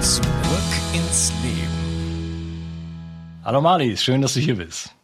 Zurück ins Leben. Hallo Marlies, schön, dass du hier bist.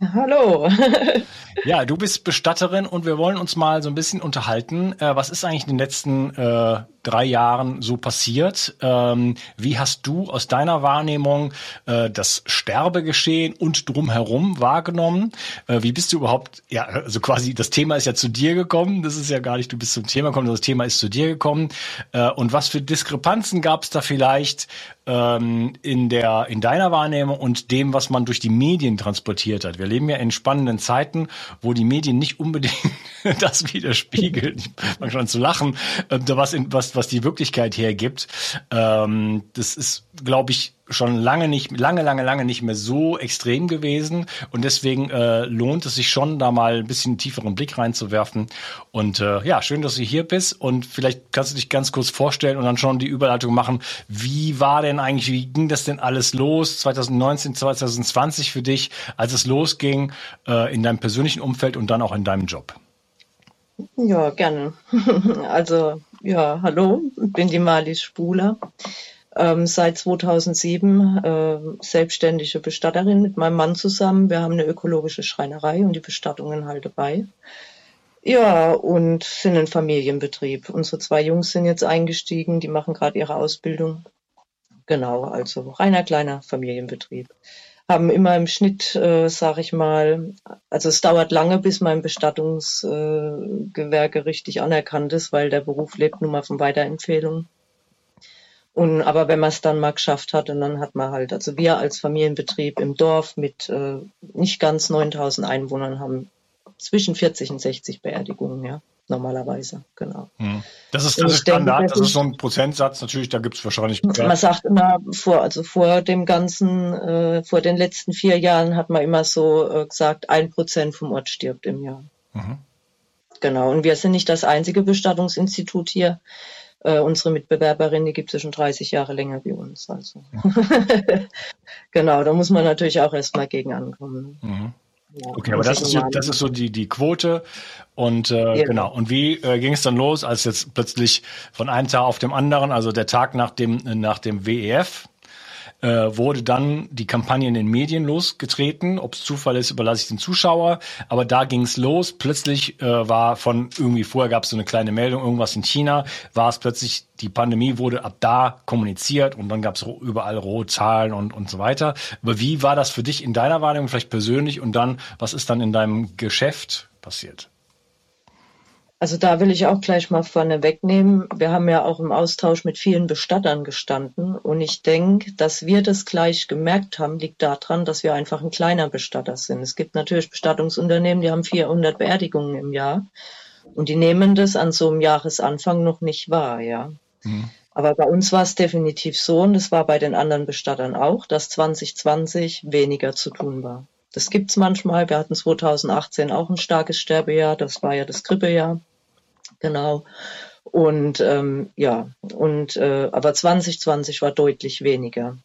Hallo. ja, du bist Bestatterin und wir wollen uns mal so ein bisschen unterhalten. Äh, was ist eigentlich in den letzten äh, drei Jahren so passiert? Ähm, wie hast du aus deiner Wahrnehmung äh, das Sterbegeschehen und drumherum wahrgenommen? Äh, wie bist du überhaupt, ja, also quasi das Thema ist ja zu dir gekommen, das ist ja gar nicht, du bist zum Thema gekommen, das Thema ist zu dir gekommen. Äh, und was für Diskrepanzen gab es da vielleicht ähm, in der in deiner Wahrnehmung und dem, was man durch die Medien transportiert hat? Wir leben ja in spannenden Zeiten, wo die Medien nicht unbedingt das widerspiegeln. Ich fange schon an zu lachen, äh, was, in, was was die Wirklichkeit hergibt. Ähm, das ist, glaube ich, schon lange nicht, lange, lange, lange nicht mehr so extrem gewesen. Und deswegen äh, lohnt es sich schon, da mal ein bisschen tieferen Blick reinzuwerfen. Und äh, ja, schön, dass du hier bist. Und vielleicht kannst du dich ganz kurz vorstellen und dann schon die Überleitung machen. Wie war denn eigentlich, wie ging das denn alles los 2019, 2020 für dich, als es losging äh, in deinem persönlichen Umfeld und dann auch in deinem Job? Ja, gerne. Also ja, hallo, ich bin die Malis Spuler. Ähm, seit 2007 äh, selbstständige Bestatterin mit meinem Mann zusammen. Wir haben eine ökologische Schreinerei und die Bestattungen halt dabei. Ja, und sind ein Familienbetrieb. Unsere zwei Jungs sind jetzt eingestiegen, die machen gerade ihre Ausbildung. Genau, also reiner kleiner Familienbetrieb haben immer im Schnitt, äh, sage ich mal, also es dauert lange, bis mein Bestattungsgewerke äh, richtig anerkannt ist, weil der Beruf lebt nun mal von Weiterempfehlungen. Und aber wenn man es dann mal geschafft hat, und dann hat man halt, also wir als Familienbetrieb im Dorf mit äh, nicht ganz 9000 Einwohnern haben zwischen 40 und 60 Beerdigungen, ja normalerweise, genau. Hm. Das ist, das ist Standard, denke, das, ist so ein Prozentsatz, natürlich, da gibt es wahrscheinlich. Man sagt immer, vor, also vor dem ganzen, äh, vor den letzten vier Jahren hat man immer so äh, gesagt, ein Prozent vom Ort stirbt im Jahr. Mhm. Genau, und wir sind nicht das einzige Bestattungsinstitut hier. Äh, unsere Mitbewerberin, die gibt es ja schon 30 Jahre länger wie uns. Also. Mhm. genau, da muss man natürlich auch erstmal gegen ankommen. Mhm. Okay, aber das ist, so, das ist so die, die Quote. Und äh, ja. genau. Und wie äh, ging es dann los, als jetzt plötzlich von einem Tag auf dem anderen, also der Tag nach dem, nach dem WEF, äh, wurde dann die Kampagne in den Medien losgetreten. Ob es Zufall ist, überlasse ich den Zuschauer. Aber da ging es los. Plötzlich äh, war von irgendwie vorher gab es so eine kleine Meldung, irgendwas in China, war es plötzlich, die Pandemie wurde ab da kommuniziert und dann gab es überall rohe Zahlen und, und so weiter. Aber wie war das für dich in deiner Wahrnehmung vielleicht persönlich und dann, was ist dann in deinem Geschäft passiert? Also da will ich auch gleich mal vorne wegnehmen. Wir haben ja auch im Austausch mit vielen Bestattern gestanden und ich denke, dass wir das gleich gemerkt haben, liegt daran, dass wir einfach ein kleiner Bestatter sind. Es gibt natürlich Bestattungsunternehmen, die haben 400 Beerdigungen im Jahr und die nehmen das an so einem Jahresanfang noch nicht wahr, ja. Mhm. Aber bei uns war es definitiv so und es war bei den anderen Bestattern auch, dass 2020 weniger zu tun war. Das gibt's manchmal. Wir hatten 2018 auch ein starkes Sterbejahr. Das war ja das Grippejahr. Genau. Und ähm, ja, und äh, aber 2020 war deutlich weniger.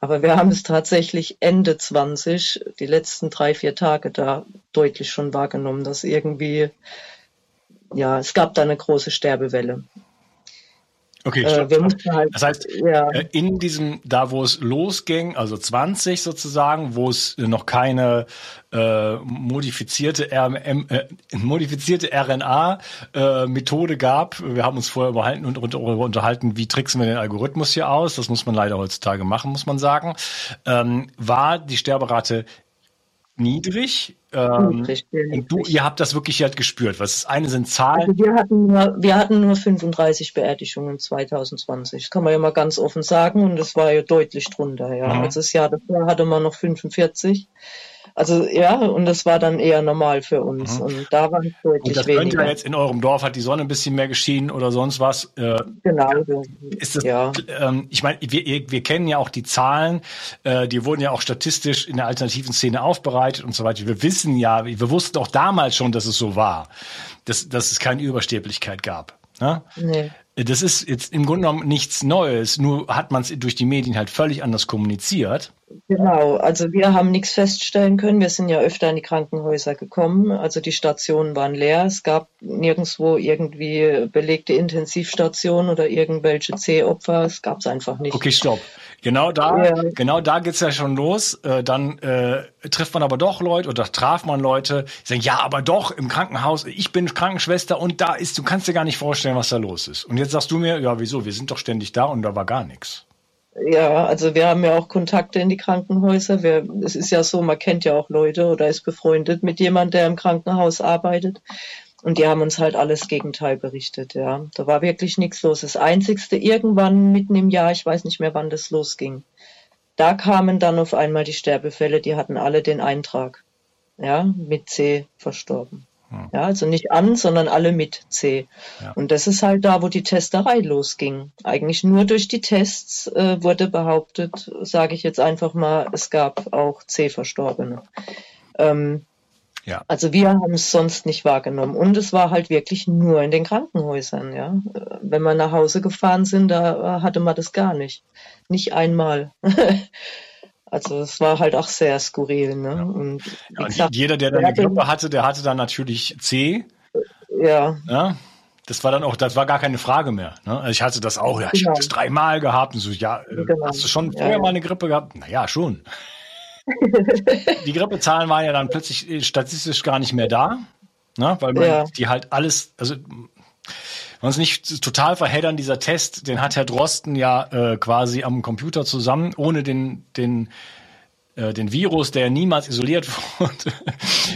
Aber wir haben es tatsächlich Ende 20, die letzten drei, vier Tage da deutlich schon wahrgenommen, dass irgendwie, ja, es gab da eine große Sterbewelle. Okay, äh, wir mussten halt, das heißt, ja. Äh, in diesem, da wo es losging, also 20 sozusagen, wo es noch keine äh, modifizierte, RMM, äh, modifizierte RNA-Methode äh, gab, wir haben uns vorher überhalten und darüber unterhalten, wie tricksen wir den Algorithmus hier aus, das muss man leider heutzutage machen, muss man sagen, ähm, war die Sterberate niedrig. Ähm, niedrig, und du, ihr habt das wirklich halt gespürt. Was das eine sind Zahlen. Also wir hatten nur, wir hatten nur 35 Beerdigungen 2020. Das kann man ja mal ganz offen sagen. Und das war ja deutlich drunter, ja. Mhm. Also das Jahr davor hatte man noch 45. Also ja, und das war dann eher normal für uns. Mhm. Und da waren es deutlich und das weniger. Könnte ja jetzt in eurem Dorf hat die Sonne ein bisschen mehr geschienen oder sonst was. Äh, genau. Ist das, ja. ähm, ich meine, wir, wir kennen ja auch die Zahlen, äh, die wurden ja auch statistisch in der alternativen Szene aufbereitet und so weiter. Wir wissen ja, wir wussten auch damals schon, dass es so war, dass, dass es keine Übersterblichkeit gab. Ne? Nee. Das ist jetzt im Grunde genommen nichts Neues, nur hat man es durch die Medien halt völlig anders kommuniziert. Genau, also wir haben nichts feststellen können. Wir sind ja öfter in die Krankenhäuser gekommen. Also die Stationen waren leer. Es gab nirgendwo irgendwie belegte Intensivstationen oder irgendwelche C-Opfer. Es gab es einfach nicht. Okay, stopp. Genau da, ja. genau da geht's ja schon los. Äh, dann äh, trifft man aber doch Leute oder traf man Leute, die sagen, ja, aber doch im Krankenhaus, ich bin Krankenschwester und da ist, du kannst dir gar nicht vorstellen, was da los ist. Und jetzt sagst du mir, ja, wieso? Wir sind doch ständig da und da war gar nichts. Ja, also wir haben ja auch Kontakte in die Krankenhäuser. Wir, es ist ja so, man kennt ja auch Leute oder ist befreundet mit jemandem, der im Krankenhaus arbeitet. Und die haben uns halt alles Gegenteil berichtet, ja. Da war wirklich nichts los. Das Einzigste, irgendwann mitten im Jahr, ich weiß nicht mehr, wann das losging, da kamen dann auf einmal die Sterbefälle, die hatten alle den Eintrag, ja, mit C verstorben. Ja, also nicht an, sondern alle mit C. Ja. Und das ist halt da, wo die Testerei losging. Eigentlich nur durch die Tests äh, wurde behauptet, sage ich jetzt einfach mal, es gab auch C-Verstorbene. Ähm, ja. Also wir haben es sonst nicht wahrgenommen. Und es war halt wirklich nur in den Krankenhäusern, ja. Wenn wir nach Hause gefahren sind, da hatte man das gar nicht. Nicht einmal. Also es war halt auch sehr skurril. Ne? Ja. Und, ja, gesagt, jeder, der dann eine Grippe hatte, der hatte dann natürlich C. Ja. ja. Das war dann auch, das war gar keine Frage mehr. Ne? Also ich hatte das auch, ja, ich genau. habe das dreimal gehabt und so, ja, äh, genau. hast du schon vorher mal eine Grippe gehabt? Naja, schon. Die Grippezahlen waren ja dann plötzlich äh, statistisch gar nicht mehr da, ne? weil man die halt alles, also wir uns nicht total verheddern, dieser Test, den hat Herr Drosten ja äh, quasi am Computer zusammen, ohne den, den, den Virus, der niemals isoliert wurde,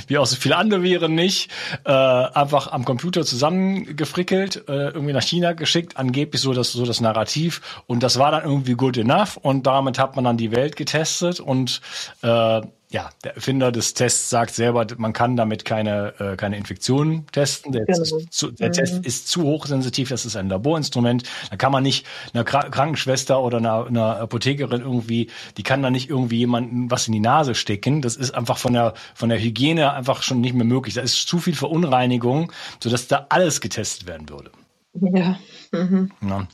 wie auch so viele andere Viren nicht, äh, einfach am Computer zusammengefrickelt, äh, irgendwie nach China geschickt, angeblich so das, so das Narrativ. Und das war dann irgendwie good enough und damit hat man dann die Welt getestet und äh, ja, der Erfinder des Tests sagt selber, man kann damit keine, äh, keine Infektionen testen. Der, genau. zu, der mhm. Test ist zu hochsensitiv, das ist ein Laborinstrument. Da kann man nicht einer Krankenschwester oder einer, einer Apothekerin irgendwie, die kann da nicht irgendwie jemanden was in die Nase stecken. Das ist einfach von der, von der Hygiene einfach schon nicht mehr möglich. Da ist zu viel Verunreinigung, sodass da alles getestet werden würde. Ja. Mhm. ja.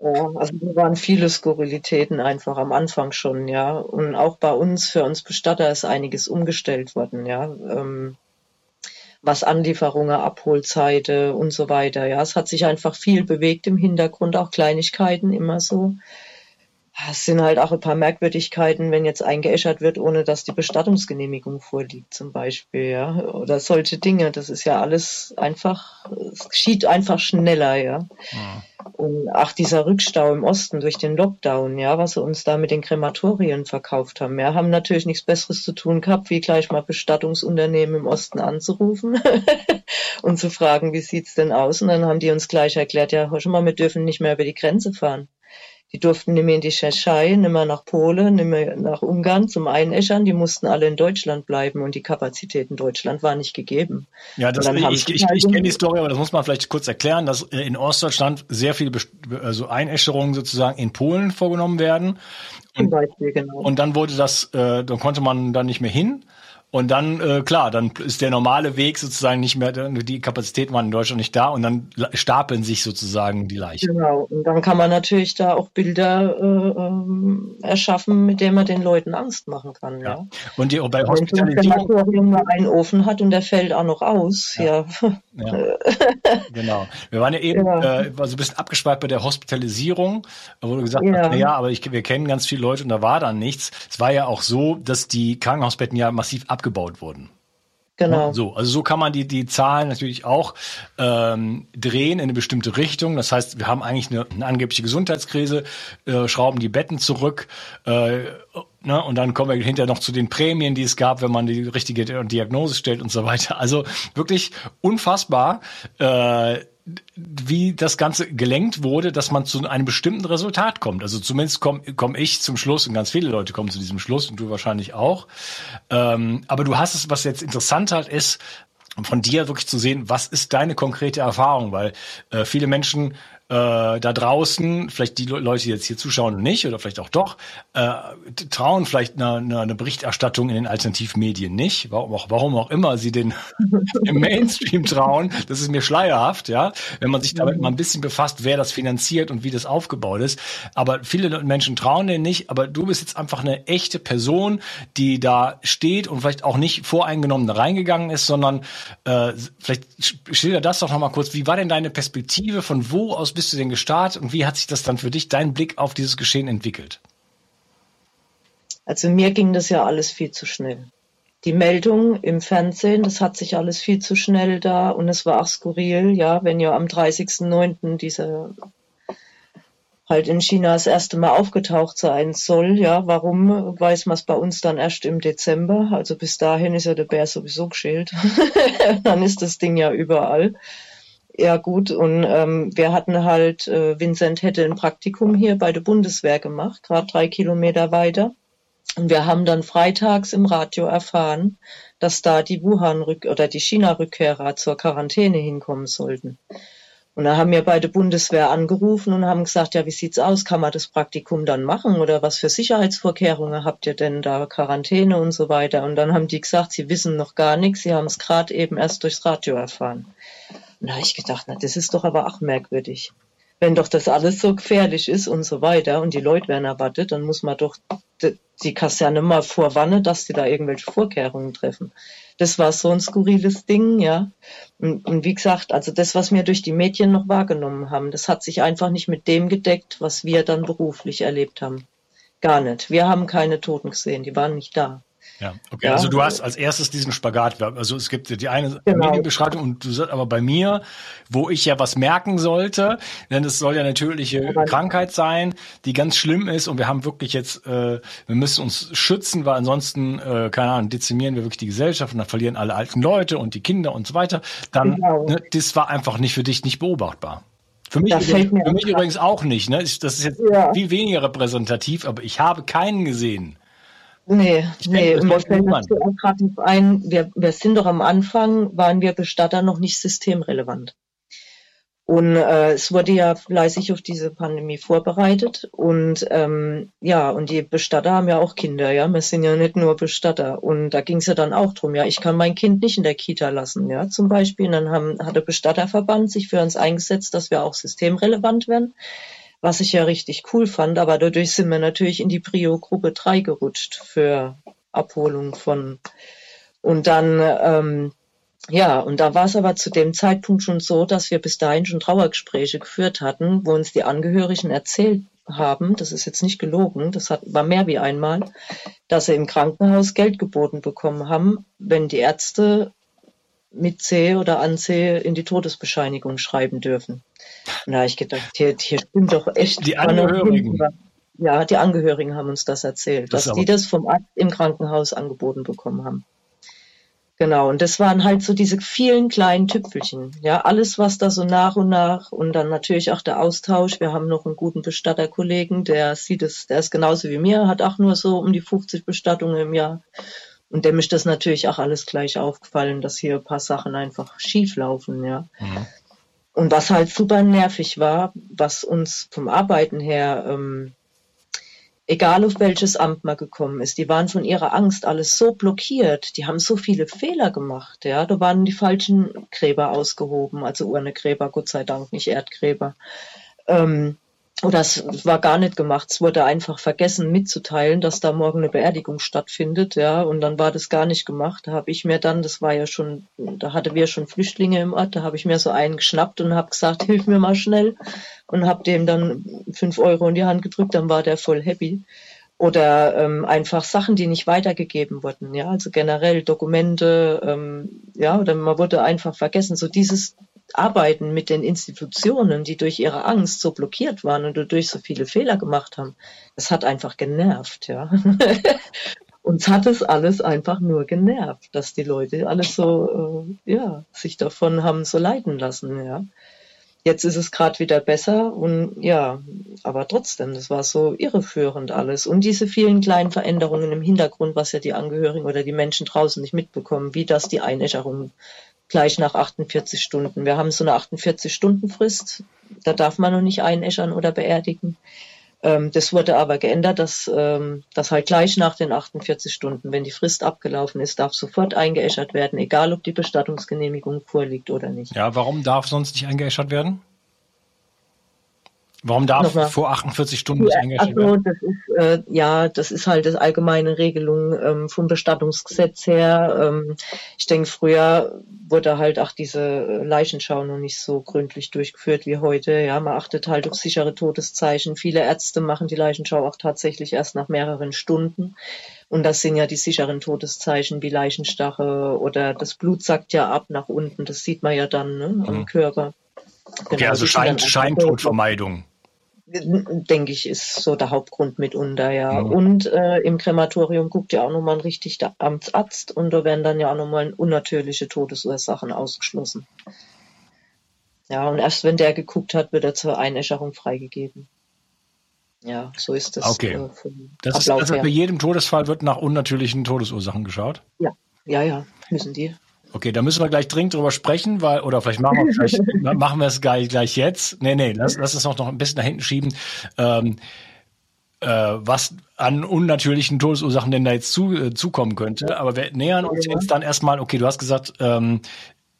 Ja, also da waren viele Skurrilitäten einfach am Anfang schon, ja. Und auch bei uns, für uns Bestatter, ist einiges umgestellt worden, ja. Ähm, was Anlieferungen, Abholzeite und so weiter. Ja, es hat sich einfach viel bewegt im Hintergrund, auch Kleinigkeiten immer so. Es sind halt auch ein paar Merkwürdigkeiten, wenn jetzt eingeäschert wird, ohne dass die Bestattungsgenehmigung vorliegt, zum Beispiel, ja. Oder solche Dinge. Das ist ja alles einfach, es geschieht einfach schneller, ja. Mhm. Und ach, dieser Rückstau im Osten durch den Lockdown, ja, was sie uns da mit den Krematorien verkauft haben. Ja, haben natürlich nichts Besseres zu tun gehabt, wie gleich mal Bestattungsunternehmen im Osten anzurufen und zu fragen, wie sieht's denn aus? Und dann haben die uns gleich erklärt, ja, hör schon mal, wir dürfen nicht mehr über die Grenze fahren. Die durften nicht mehr in die Tschechei, nicht mehr nach Polen, nicht mehr nach Ungarn zum Einäschern. Die mussten alle in Deutschland bleiben und die Kapazität in Deutschland war nicht gegeben. Ja, das, ich, ich, ich kenne die Story, aber das muss man vielleicht kurz erklären, dass in Ostdeutschland sehr viele also Einäscherungen sozusagen in Polen vorgenommen werden. Und, Beispiel, genau. und dann wurde das, äh, dann konnte man dann nicht mehr hin. Und dann, äh, klar, dann ist der normale Weg sozusagen nicht mehr, die Kapazitäten waren in Deutschland nicht da und dann stapeln sich sozusagen die Leichen. Genau, und dann kann man natürlich da auch Bilder äh, ähm, erschaffen, mit denen man den Leuten Angst machen kann. Ja. ja. Und die, bei Hospitalisierung. Wenn man einen Ofen hat und der fällt auch noch aus, ja. ja. ja. genau. Wir waren ja eben ja. Äh, so ein bisschen abgespart bei der Hospitalisierung, wo du gesagt ja. hast, naja, aber ich, wir kennen ganz viele Leute und da war dann nichts. Es war ja auch so, dass die Krankenhausbetten ja massiv ab abgebaut wurden. Genau. So, also so kann man die, die Zahlen natürlich auch ähm, drehen in eine bestimmte Richtung. Das heißt, wir haben eigentlich eine, eine angebliche Gesundheitskrise, äh, schrauben die Betten zurück, äh, ne, und dann kommen wir hinterher noch zu den Prämien, die es gab, wenn man die richtige Diagnose stellt und so weiter. Also wirklich unfassbar. Äh, wie das Ganze gelenkt wurde, dass man zu einem bestimmten Resultat kommt. Also zumindest komme komm ich zum Schluss und ganz viele Leute kommen zu diesem Schluss und du wahrscheinlich auch. Ähm, aber du hast es, was jetzt interessant halt ist, von dir wirklich zu sehen, was ist deine konkrete Erfahrung, weil äh, viele Menschen äh, da draußen, vielleicht die Leute, die jetzt hier zuschauen nicht, oder vielleicht auch doch, äh, trauen vielleicht eine, eine, eine Berichterstattung in den Alternativmedien nicht. Warum auch, warum auch immer sie den im Mainstream trauen, das ist mir schleierhaft, ja. Wenn man sich damit mhm. mal ein bisschen befasst, wer das finanziert und wie das aufgebaut ist. Aber viele Menschen trauen den nicht, aber du bist jetzt einfach eine echte Person, die da steht und vielleicht auch nicht voreingenommen da reingegangen ist, sondern äh, vielleicht schilder das doch nochmal kurz. Wie war denn deine Perspektive? Von wo aus bist du denn gestartet und wie hat sich das dann für dich, dein Blick auf dieses Geschehen entwickelt? Also mir ging das ja alles viel zu schnell. Die Meldung im Fernsehen, das hat sich alles viel zu schnell da und es war auch skurril, ja, wenn ja am 30.09. diese halt in China das erste Mal aufgetaucht sein soll. Ja, warum weiß man es bei uns dann erst im Dezember? Also bis dahin ist ja der Bär sowieso geschält. dann ist das Ding ja überall. Ja gut, und ähm, wir hatten halt, äh, Vincent hätte ein Praktikum hier bei der Bundeswehr gemacht, gerade drei Kilometer weiter. Und wir haben dann freitags im Radio erfahren, dass da die Wuhan- oder die China-Rückkehrer zur Quarantäne hinkommen sollten. Und da haben wir bei der Bundeswehr angerufen und haben gesagt, ja, wie sieht's aus? Kann man das Praktikum dann machen? Oder was für Sicherheitsvorkehrungen habt ihr denn da? Quarantäne und so weiter. Und dann haben die gesagt, sie wissen noch gar nichts. Sie haben es gerade eben erst durchs Radio erfahren. Und da habe ich gedacht, na, das ist doch aber auch merkwürdig. Wenn doch das alles so gefährlich ist und so weiter und die Leute werden erwartet, dann muss man doch die Kaserne mal vorwarnen, dass die da irgendwelche Vorkehrungen treffen. Das war so ein skurriles Ding, ja. Und, und, wie gesagt, also das, was wir durch die Medien noch wahrgenommen haben, das hat sich einfach nicht mit dem gedeckt, was wir dann beruflich erlebt haben. Gar nicht. Wir haben keine Toten gesehen, die waren nicht da. Ja, okay. Ja. Also du hast als erstes diesen Spagat. Also es gibt die eine genau. Medienbeschreibung und du sagst aber bei mir, wo ich ja was merken sollte, denn es soll ja natürliche aber Krankheit sein, die ganz schlimm ist und wir haben wirklich jetzt, äh, wir müssen uns schützen, weil ansonsten, äh, keine Ahnung, dezimieren wir wirklich die Gesellschaft und dann verlieren alle alten Leute und die Kinder und so weiter. Dann, genau. ne, das war einfach nicht für dich nicht beobachtbar. Für mich, übrigens, für mich übrigens auch nicht. Ne? Das ist jetzt ja. viel weniger repräsentativ, aber ich habe keinen gesehen. Nee, nee, mir fällt dazu auch gerade ein, wir, wir sind doch am Anfang, waren wir Bestatter noch nicht systemrelevant. Und äh, es wurde ja fleißig auf diese Pandemie vorbereitet. Und ähm, ja, und die Bestatter haben ja auch Kinder, ja. Wir sind ja nicht nur Bestatter. Und da ging es ja dann auch drum, ja, ich kann mein Kind nicht in der Kita lassen, ja, zum Beispiel. Und dann haben, hat der Bestatterverband sich für uns eingesetzt, dass wir auch systemrelevant werden was ich ja richtig cool fand. Aber dadurch sind wir natürlich in die Prio-Gruppe 3 gerutscht für Abholung von. Und dann, ähm, ja, und da war es aber zu dem Zeitpunkt schon so, dass wir bis dahin schon Trauergespräche geführt hatten, wo uns die Angehörigen erzählt haben, das ist jetzt nicht gelogen, das hat, war mehr wie einmal, dass sie im Krankenhaus Geld geboten bekommen haben, wenn die Ärzte mit C oder an C in die Todesbescheinigung schreiben dürfen. Und da habe ich gedacht, hier, hier stimmt doch echt. Die Angehörigen. Ja, die Angehörigen haben uns das erzählt, das dass die das vom Arzt im Krankenhaus angeboten bekommen haben. Genau, und das waren halt so diese vielen kleinen Tüpfelchen. Ja, alles, was da so nach und nach und dann natürlich auch der Austausch. Wir haben noch einen guten Bestatterkollegen, der sieht es, der ist genauso wie mir, hat auch nur so um die 50 Bestattungen im Jahr. Und dem ist das natürlich auch alles gleich aufgefallen, dass hier ein paar Sachen einfach schief laufen, ja. Mhm. Und was halt super nervig war, was uns vom Arbeiten her ähm, egal auf welches Amt man gekommen ist, die waren von ihrer Angst alles so blockiert, die haben so viele Fehler gemacht, ja, da waren die falschen Gräber ausgehoben, also Urnegräber, Gott sei Dank, nicht Erdgräber. Ähm, oder es war gar nicht gemacht. Es wurde einfach vergessen mitzuteilen, dass da morgen eine Beerdigung stattfindet, ja. Und dann war das gar nicht gemacht. Da habe ich mir dann, das war ja schon, da hatte wir schon Flüchtlinge im Ort, da habe ich mir so einen geschnappt und habe gesagt, hilf mir mal schnell und habe dem dann fünf Euro in die Hand gedrückt. Dann war der voll happy. Oder ähm, einfach Sachen, die nicht weitergegeben wurden, ja, also generell Dokumente, ähm, ja, oder man wurde einfach vergessen. So dieses Arbeiten mit den Institutionen, die durch ihre Angst so blockiert waren und dadurch so viele Fehler gemacht haben, das hat einfach genervt, ja. Uns hat es alles einfach nur genervt, dass die Leute alles so, äh, ja, sich davon haben so leiten lassen, ja. Jetzt ist es gerade wieder besser und ja, aber trotzdem, das war so irreführend alles. Und diese vielen kleinen Veränderungen im Hintergrund, was ja die Angehörigen oder die Menschen draußen nicht mitbekommen, wie das die Einäscherung gleich nach 48 Stunden. Wir haben so eine 48-Stunden-Frist. Da darf man noch nicht einäschern oder beerdigen. Ähm, das wurde aber geändert, dass, ähm, dass halt gleich nach den 48 Stunden, wenn die Frist abgelaufen ist, darf sofort eingeäschert werden, egal ob die Bestattungsgenehmigung vorliegt oder nicht. Ja, warum darf sonst nicht eingeäschert werden? Warum darf Nochmal. vor 48 Stunden nicht eingestellt also, werden? Das ist, äh, ja, das ist halt das allgemeine Regelung ähm, vom Bestattungsgesetz her. Ähm, ich denke, früher wurde halt auch diese Leichenschau noch nicht so gründlich durchgeführt wie heute. Ja, man achtet halt auf sichere Todeszeichen. Viele Ärzte machen die Leichenschau auch tatsächlich erst nach mehreren Stunden. Und das sind ja die sicheren Todeszeichen wie Leichenstache oder das Blut sackt ja ab nach unten. Das sieht man ja dann ne, am mhm. Körper. Okay, genau, also Schein, Scheintodvermeidung. Denke ich, ist so der Hauptgrund mitunter, ja. ja. Und äh, im Krematorium guckt ja auch nochmal ein richtiger Amtsarzt und da werden dann ja auch nochmal unnatürliche Todesursachen ausgeschlossen. Ja, und erst wenn der geguckt hat, wird er zur Einäscherung freigegeben. Ja, so ist das. Okay. Äh, das ist, also bei jedem Todesfall wird nach unnatürlichen Todesursachen geschaut? Ja, ja, ja, müssen die. Okay, da müssen wir gleich dringend drüber sprechen, weil, oder vielleicht machen wir, vielleicht, machen wir es gleich, gleich jetzt. Nee, nee, lass, lass es noch, noch ein bisschen nach hinten schieben. Ähm, äh, was an unnatürlichen Todesursachen denn da jetzt zu, äh, zukommen könnte. Aber wir nähern uns jetzt dann erstmal, okay, du hast gesagt, ähm,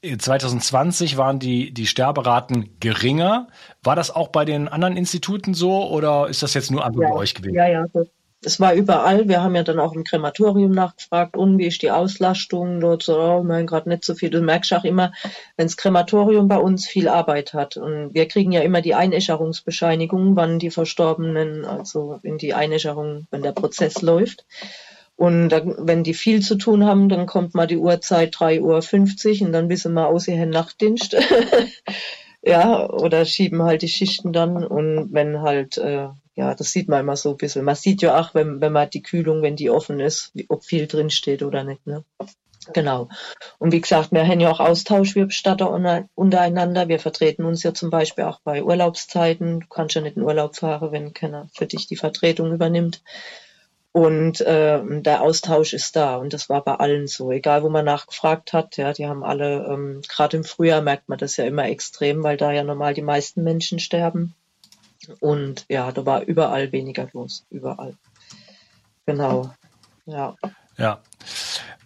2020 waren die, die Sterberaten geringer. War das auch bei den anderen Instituten so oder ist das jetzt nur einfach ja. bei euch gewesen? Ja, ja, das es war überall. Wir haben ja dann auch im Krematorium nachgefragt, und wie ist die Auslastung dort? So, oh, mein gerade nicht so viel. Du merkst auch immer, wenn das Krematorium bei uns viel Arbeit hat. Und wir kriegen ja immer die Einäscherungsbescheinigung, wann die Verstorbenen, also in die Einäscherung, wenn der Prozess läuft. Und dann, wenn die viel zu tun haben, dann kommt mal die Uhrzeit 3.50 Uhr und dann wissen wir aus, ihr Nachtdienst. ja, oder schieben halt die Schichten dann. Und wenn halt äh, ja, das sieht man immer so ein bisschen. Man sieht ja auch, wenn, wenn man die Kühlung, wenn die offen ist, ob viel drin steht oder nicht. Ne? Genau. Und wie gesagt, wir haben ja auch Austausch, wir Bestatter untereinander. Wir vertreten uns ja zum Beispiel auch bei Urlaubszeiten. Du kannst ja nicht in Urlaub fahren, wenn keiner für dich die Vertretung übernimmt. Und äh, der Austausch ist da und das war bei allen so, egal wo man nachgefragt hat. Ja, die haben alle, ähm, gerade im Frühjahr merkt man das ja immer extrem, weil da ja normal die meisten Menschen sterben. Und ja, da war überall weniger los, überall. Genau, ja. Ja.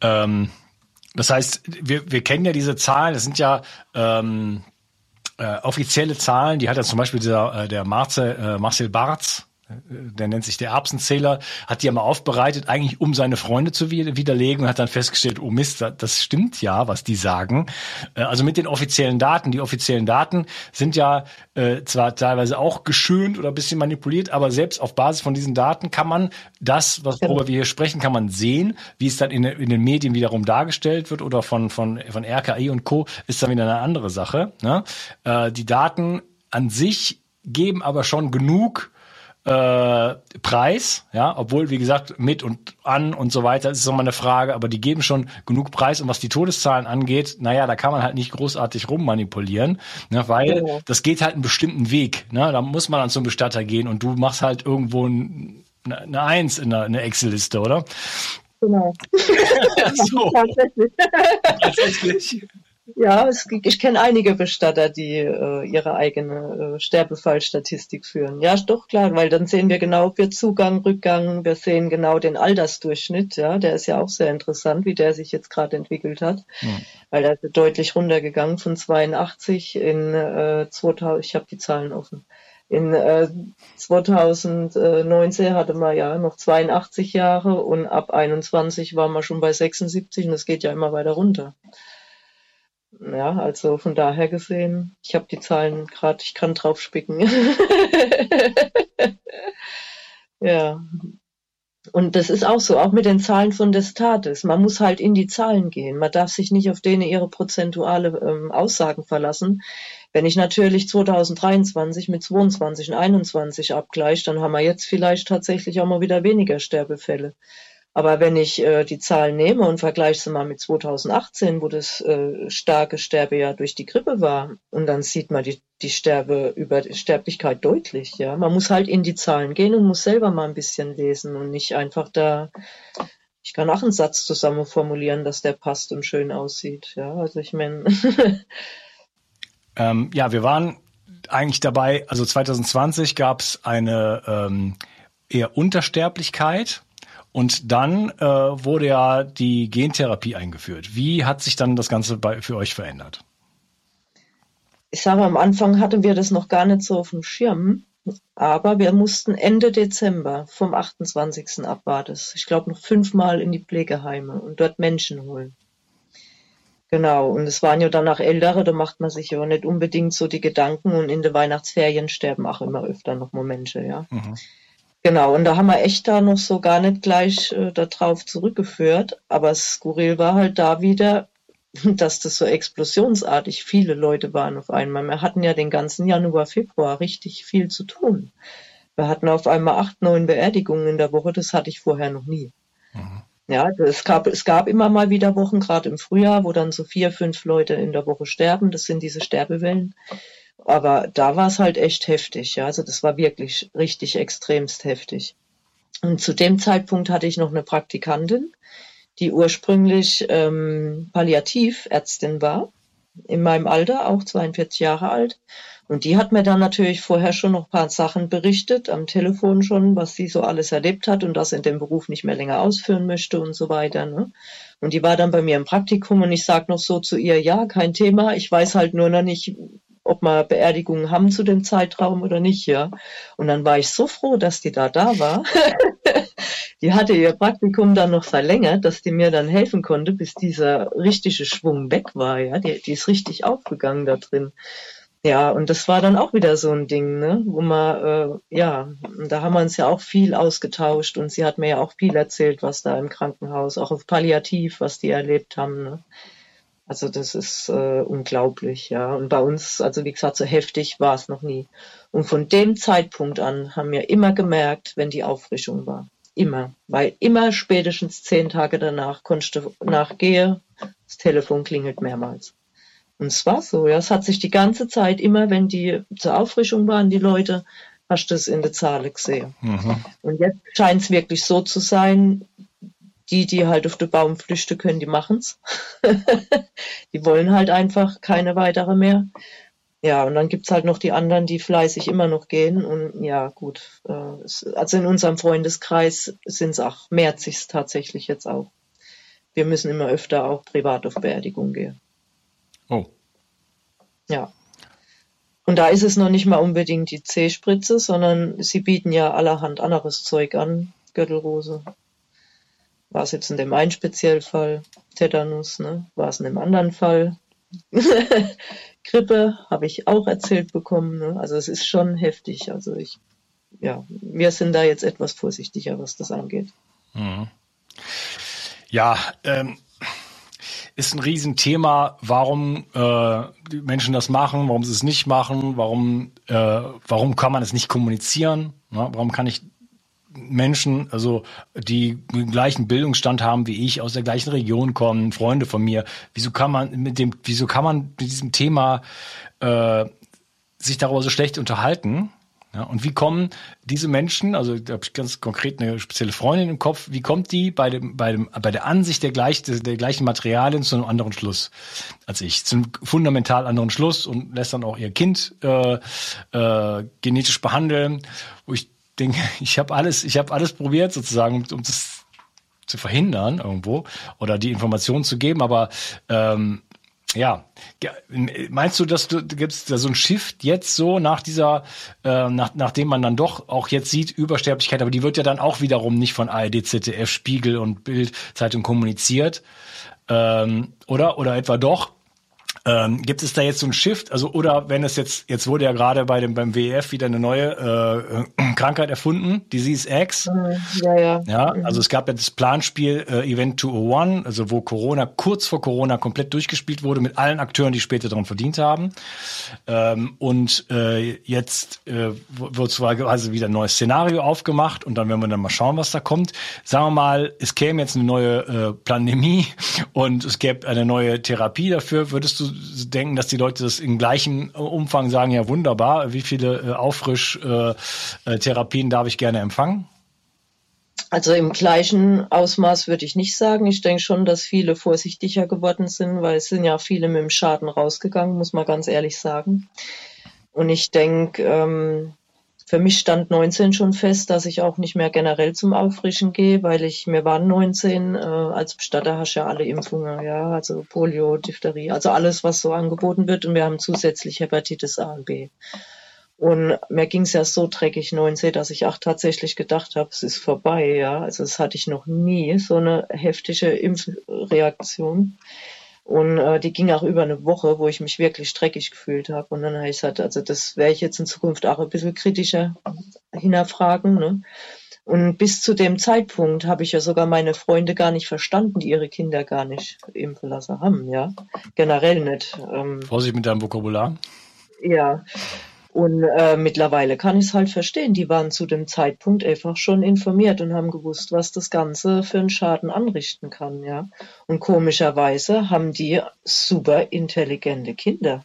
Ähm, das heißt, wir, wir kennen ja diese Zahlen, das sind ja ähm, äh, offizielle Zahlen, die hat ja zum Beispiel dieser, äh, der Marcel, äh, Marcel Barz, der nennt sich der Erbsenzähler, hat die einmal aufbereitet, eigentlich um seine Freunde zu widerlegen und hat dann festgestellt, oh Mist, das stimmt ja, was die sagen. Äh, also mit den offiziellen Daten. Die offiziellen Daten sind ja äh, zwar teilweise auch geschönt oder ein bisschen manipuliert, aber selbst auf Basis von diesen Daten kann man das, was, worüber wir hier sprechen, kann man sehen. Wie es dann in, in den Medien wiederum dargestellt wird oder von, von, von RKI und Co. ist dann wieder eine andere Sache. Ne? Äh, die Daten an sich geben aber schon genug äh, Preis, ja, obwohl, wie gesagt, mit und an und so weiter, ist nochmal eine Frage, aber die geben schon genug Preis und was die Todeszahlen angeht, naja, da kann man halt nicht großartig rummanipulieren, ne, weil. Genau. das geht halt einen bestimmten Weg, ne, da muss man dann zum Bestatter gehen und du machst halt irgendwo ein, eine Eins in der, der Excel-Liste, oder? Genau. so. Tatsächlich. Tatsächlich. Ja, es, ich kenne einige Bestatter, die äh, ihre eigene äh, Sterbefallstatistik führen. Ja, doch klar, weil dann sehen wir genau, ob wir Zugang, Rückgang, wir sehen genau den Altersdurchschnitt. Ja, der ist ja auch sehr interessant, wie der sich jetzt gerade entwickelt hat, mhm. weil er ist deutlich runtergegangen von 82 in äh, 2000. Ich habe die Zahlen offen. In äh, 2019 hatte man ja noch 82 Jahre und ab 21 war man schon bei 76 und es geht ja immer weiter runter. Ja, also von daher gesehen, ich habe die Zahlen gerade, ich kann drauf spicken. ja. Und das ist auch so, auch mit den Zahlen von Destatis. Man muss halt in die Zahlen gehen. Man darf sich nicht auf denen ihre prozentuale ähm, Aussagen verlassen. Wenn ich natürlich 2023 mit 22 und 21 abgleiche, dann haben wir jetzt vielleicht tatsächlich auch mal wieder weniger Sterbefälle. Aber wenn ich äh, die Zahlen nehme und vergleiche sie mal mit 2018, wo das äh, starke Sterbejahr durch die Grippe war, und dann sieht man die, die Sterbe über Sterblichkeit deutlich. Ja, man muss halt in die Zahlen gehen und muss selber mal ein bisschen lesen und nicht einfach da. Ich kann auch einen Satz zusammen formulieren, dass der passt und schön aussieht. Ja, also ich meine. ähm, ja, wir waren eigentlich dabei. Also 2020 gab es eine ähm, eher Untersterblichkeit und dann äh, wurde ja die Gentherapie eingeführt. Wie hat sich dann das Ganze bei, für euch verändert? Ich sage, am Anfang hatten wir das noch gar nicht so auf dem Schirm, aber wir mussten Ende Dezember vom 28. ab war das, ich glaube noch fünfmal in die Pflegeheime und dort Menschen holen. Genau, und es waren ja danach Ältere, da macht man sich ja nicht unbedingt so die Gedanken und in den Weihnachtsferien sterben auch immer öfter noch Momente, ja. Mhm. Genau, und da haben wir echt da noch so gar nicht gleich äh, darauf zurückgeführt. Aber skurril war halt da wieder, dass das so explosionsartig viele Leute waren auf einmal. Wir hatten ja den ganzen Januar, Februar richtig viel zu tun. Wir hatten auf einmal acht, neun Beerdigungen in der Woche, das hatte ich vorher noch nie. Mhm. Ja, es gab, es gab immer mal wieder Wochen, gerade im Frühjahr, wo dann so vier, fünf Leute in der Woche sterben. Das sind diese Sterbewellen. Aber da war es halt echt heftig. Ja, also das war wirklich richtig extremst heftig. Und zu dem Zeitpunkt hatte ich noch eine Praktikantin, die ursprünglich ähm, Palliativärztin war, in meinem Alter, auch 42 Jahre alt. Und die hat mir dann natürlich vorher schon noch ein paar Sachen berichtet, am Telefon schon, was sie so alles erlebt hat und das in dem Beruf nicht mehr länger ausführen möchte und so weiter. Ne? Und die war dann bei mir im Praktikum und ich sag noch so zu ihr, ja, kein Thema, ich weiß halt nur noch nicht, ob wir Beerdigungen haben zu dem Zeitraum oder nicht, ja. Und dann war ich so froh, dass die da da war. die hatte ihr Praktikum dann noch verlängert, dass die mir dann helfen konnte, bis dieser richtige Schwung weg war, ja. Die, die ist richtig aufgegangen da drin. Ja, und das war dann auch wieder so ein Ding, ne, wo man, äh, ja, da haben wir uns ja auch viel ausgetauscht und sie hat mir ja auch viel erzählt, was da im Krankenhaus, auch auf Palliativ, was die erlebt haben, ne. Also das ist äh, unglaublich, ja. Und bei uns, also wie gesagt, so heftig war es noch nie. Und von dem Zeitpunkt an haben wir immer gemerkt, wenn die Auffrischung war. Immer. Weil immer spätestens zehn Tage danach konntest du nachgehen, das Telefon klingelt mehrmals. Und es war so, ja. Es hat sich die ganze Zeit immer, wenn die zur Auffrischung waren, die Leute, hast du es in der Zahl gesehen. Mhm. Und jetzt scheint es wirklich so zu sein, die, die halt auf den Baum flüchten können, die machen's. die wollen halt einfach keine weitere mehr. Ja, und dann gibt's halt noch die anderen, die fleißig immer noch gehen. Und ja, gut, äh, also in unserem Freundeskreis sind's auch, mehrt sich's tatsächlich jetzt auch. Wir müssen immer öfter auch privat auf Beerdigung gehen. Oh. Ja. Und da ist es noch nicht mal unbedingt die C-Spritze, sondern sie bieten ja allerhand anderes Zeug an, Gürtelrose. War es jetzt in dem einen Speziellfall Tetanus, ne? War es in dem anderen Fall Grippe, habe ich auch erzählt bekommen. Ne? Also es ist schon heftig. Also ich, ja, wir sind da jetzt etwas vorsichtiger, was das angeht. Mhm. Ja, ähm, ist ein Riesenthema, warum äh, die Menschen das machen, warum sie es nicht machen, warum, äh, warum kann man es nicht kommunizieren, ne? warum kann ich Menschen, also die den gleichen Bildungsstand haben wie ich, aus der gleichen Region kommen, Freunde von mir, wieso kann man mit dem, wieso kann man mit diesem Thema äh, sich darüber so schlecht unterhalten? Ja, und wie kommen diese Menschen, also da habe ich ganz konkret eine spezielle Freundin im Kopf, wie kommt die bei dem, bei dem, bei der Ansicht der, gleich, der, der gleichen Materialien zu einem anderen Schluss als ich, zu einem fundamental anderen Schluss und lässt dann auch ihr Kind äh, äh, genetisch behandeln, wo ich denke, ich habe alles, ich habe alles probiert sozusagen, um, um das zu verhindern irgendwo oder die Informationen zu geben, aber ähm, ja, meinst du, dass du gibt's da so ein Shift jetzt so nach dieser, äh, nach, nachdem man dann doch auch jetzt sieht Übersterblichkeit, aber die wird ja dann auch wiederum nicht von ARD, ZDF, Spiegel und Bildzeitung kommuniziert, ähm, oder oder etwa doch? Ähm, gibt es da jetzt so ein Shift? Also, oder wenn es jetzt, jetzt wurde ja gerade bei dem, beim WEF wieder eine neue äh, Krankheit erfunden, Disease X. Mhm. Ja, ja. Ja, mhm. also es gab ja das Planspiel äh, Event 201, also wo Corona kurz vor Corona komplett durchgespielt wurde mit allen Akteuren, die später daran verdient haben. Ähm, und äh, jetzt äh, wird zwar also wieder ein neues Szenario aufgemacht und dann werden wir dann mal schauen, was da kommt. Sagen wir mal, es käme jetzt eine neue äh, Pandemie und es gäbe eine neue Therapie dafür. Würdest du denken, dass die Leute das im gleichen Umfang sagen, ja wunderbar, wie viele äh, Auffrischtherapien äh, darf ich gerne empfangen? Also im gleichen Ausmaß würde ich nicht sagen. Ich denke schon, dass viele vorsichtiger geworden sind, weil es sind ja viele mit dem Schaden rausgegangen, muss man ganz ehrlich sagen. Und ich denke, ähm, für mich stand 19 schon fest, dass ich auch nicht mehr generell zum Auffrischen gehe, weil ich, mir waren 19, äh, als Bestatter hast ja alle Impfungen, ja, also Polio, Diphtherie, also alles, was so angeboten wird und wir haben zusätzlich Hepatitis A und B. Und mir ging es ja so dreckig 19, dass ich auch tatsächlich gedacht habe, es ist vorbei, ja. Also das hatte ich noch nie, so eine heftige Impfreaktion. Und äh, die ging auch über eine Woche, wo ich mich wirklich dreckig gefühlt habe. Und dann habe ich gesagt, also das werde ich jetzt in Zukunft auch ein bisschen kritischer hinterfragen. Ne? Und bis zu dem Zeitpunkt habe ich ja sogar meine Freunde gar nicht verstanden, die ihre Kinder gar nicht impfen lassen haben, ja. Generell nicht. Ähm, Vorsicht mit deinem Vokabular. Ja. Und äh, mittlerweile kann ich es halt verstehen. Die waren zu dem Zeitpunkt einfach schon informiert und haben gewusst, was das Ganze für einen Schaden anrichten kann, ja. Und komischerweise haben die super intelligente Kinder.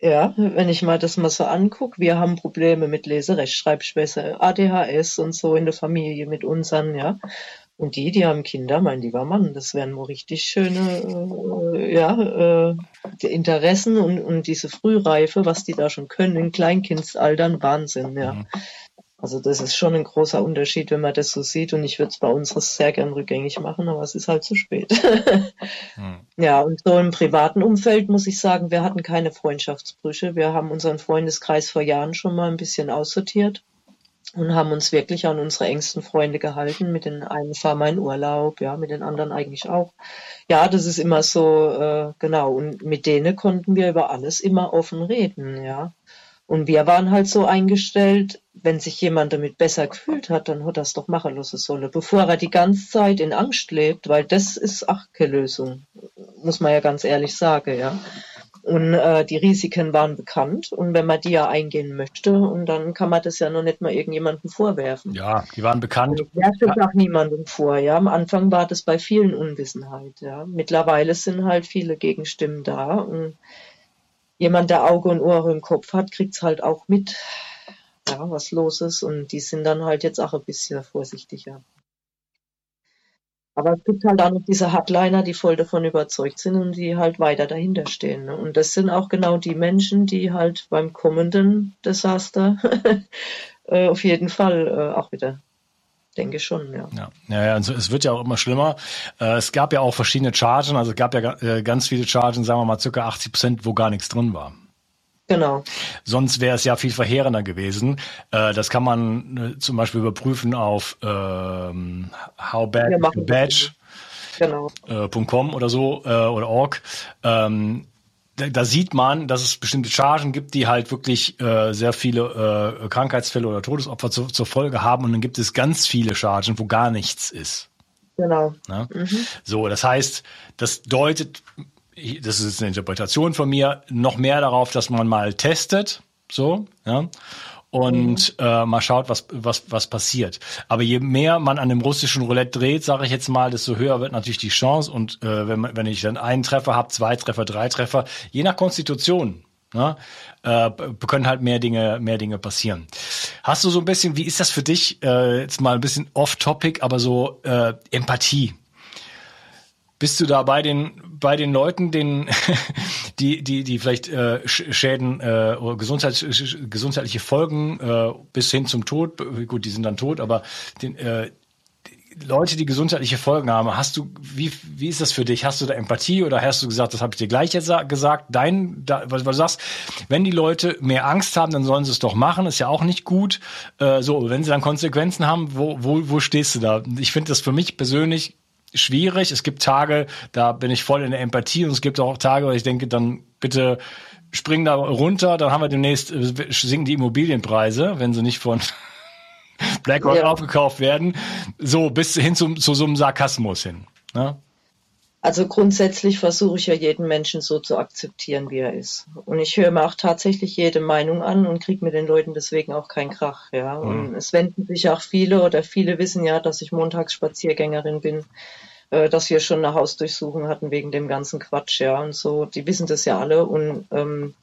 Ja, wenn ich mal das mal so angucke, wir haben Probleme mit Leserechtschreibschwäche, ADHS und so in der Familie mit unseren, ja. Und die, die haben Kinder, mein lieber Mann, das wären nur richtig schöne, äh, ja, äh, Interessen und, und diese Frühreife, was die da schon können in Kleinkindsaltern, Wahnsinn, ja. Mhm. Also das ist schon ein großer Unterschied, wenn man das so sieht. Und ich würde es bei uns sehr gern rückgängig machen, aber es ist halt zu spät. mhm. Ja, und so im privaten Umfeld muss ich sagen, wir hatten keine Freundschaftsbrüche. Wir haben unseren Freundeskreis vor Jahren schon mal ein bisschen aussortiert und haben uns wirklich an unsere engsten Freunde gehalten. Mit den einen fahren wir in Urlaub, ja, mit den anderen eigentlich auch. Ja, das ist immer so, äh, genau. Und mit denen konnten wir über alles immer offen reden, ja. Und wir waren halt so eingestellt, wenn sich jemand damit besser gefühlt hat, dann hat er es doch machen lassen sollen, bevor er die ganze Zeit in Angst lebt, weil das ist auch keine Lösung, muss man ja ganz ehrlich sagen, ja. Und äh, die Risiken waren bekannt und wenn man die ja eingehen möchte, und dann kann man das ja noch nicht mal irgendjemandem vorwerfen. Ja, die waren bekannt. Ich werfe das auch niemandem vor, ja. Am Anfang war das bei vielen Unwissenheit, ja. Mittlerweile sind halt viele Gegenstimmen da und jemand, der Auge und Ohren im Kopf hat, kriegt's halt auch mit, ja, was los ist und die sind dann halt jetzt auch ein bisschen vorsichtiger. Aber es gibt halt auch noch diese Hardliner, die voll davon überzeugt sind und die halt weiter dahinter stehen. Ne? Und das sind auch genau die Menschen, die halt beim kommenden Desaster äh, auf jeden Fall äh, auch wieder denke schon, ja. Ja, ja, ja also es wird ja auch immer schlimmer. Äh, es gab ja auch verschiedene Chargen, also es gab ja äh, ganz viele Chargen, sagen wir mal circa 80 Prozent, wo gar nichts drin war. Genau. Sonst wäre es ja viel verheerender gewesen. Äh, das kann man äh, zum Beispiel überprüfen auf ähm, howbadbadge.com genau. äh, oder so äh, oder org. Ähm, da, da sieht man, dass es bestimmte Chargen gibt, die halt wirklich äh, sehr viele äh, Krankheitsfälle oder Todesopfer zu, zur Folge haben und dann gibt es ganz viele Chargen, wo gar nichts ist. Genau. Mhm. So, das heißt, das deutet das ist eine Interpretation von mir, noch mehr darauf, dass man mal testet, so, ja, und mhm. äh, mal schaut, was, was, was passiert. Aber je mehr man an dem russischen Roulette dreht, sage ich jetzt mal, desto höher wird natürlich die Chance. Und äh, wenn, man, wenn ich dann einen Treffer habe, zwei Treffer, drei Treffer, je nach Konstitution, ne, äh, können halt mehr Dinge, mehr Dinge passieren. Hast du so ein bisschen, wie ist das für dich, äh, jetzt mal ein bisschen off-topic, aber so äh, Empathie? Bist du da bei den bei den Leuten, den die die die vielleicht äh, Schäden äh, oder Gesundheits, gesundheitliche Folgen äh, bis hin zum Tod, gut, die sind dann tot, aber den, äh, Leute, die gesundheitliche Folgen haben, hast du wie wie ist das für dich? Hast du da Empathie oder hast du gesagt, das habe ich dir gleich jetzt gesagt? Dein, da, was, was du sagst, wenn die Leute mehr Angst haben, dann sollen sie es doch machen, ist ja auch nicht gut. Äh, so, wenn sie dann Konsequenzen haben, wo wo wo stehst du da? Ich finde das für mich persönlich schwierig. Es gibt Tage, da bin ich voll in der Empathie und es gibt auch Tage, wo ich denke, dann bitte spring da runter, dann haben wir demnächst, äh, sinken die Immobilienpreise, wenn sie nicht von BlackRock ja. aufgekauft werden. So, bis hin zum, zu so einem Sarkasmus hin. Ne? Also grundsätzlich versuche ich ja jeden Menschen so zu akzeptieren, wie er ist. Und ich höre mir auch tatsächlich jede Meinung an und kriege mit den Leuten deswegen auch keinen Krach. Ja. Und mhm. es wenden sich auch viele oder viele wissen ja, dass ich Montagsspaziergängerin bin, äh, dass wir schon eine Hausdurchsuchung hatten wegen dem ganzen Quatsch, ja. Und so, die wissen das ja alle. Und ähm,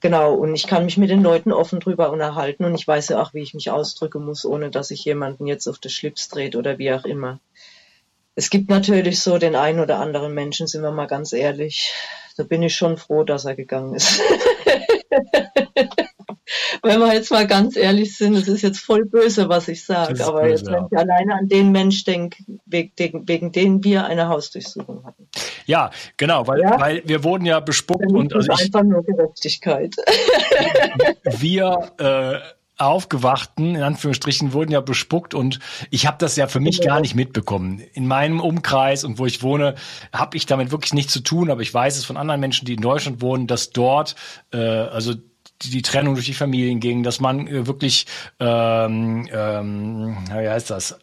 genau, und ich kann mich mit den Leuten offen drüber unterhalten und ich weiß ja auch, wie ich mich ausdrücken muss, ohne dass ich jemanden jetzt auf das Schlips dreht oder wie auch immer es gibt natürlich so den einen oder anderen Menschen, sind wir mal ganz ehrlich. Da bin ich schon froh, dass er gegangen ist. wenn wir jetzt mal ganz ehrlich sind, es ist jetzt voll böse, was ich sage, aber böse, jetzt, wenn ich alleine an den Mensch denke, wegen, wegen denen wir eine Hausdurchsuchung hatten. Ja, genau, weil, ja? weil wir wurden ja bespuckt und also ich, einfach nur Gerechtigkeit. Wir äh, Aufgewachten, in Anführungsstrichen, wurden ja bespuckt und ich habe das ja für mich gar nicht mitbekommen. In meinem Umkreis und wo ich wohne, habe ich damit wirklich nichts zu tun, aber ich weiß es von anderen Menschen, die in Deutschland wohnen, dass dort, äh, also die, Trennung durch die Familien ging, dass man äh, wirklich, ähm, ähm, wie heißt das,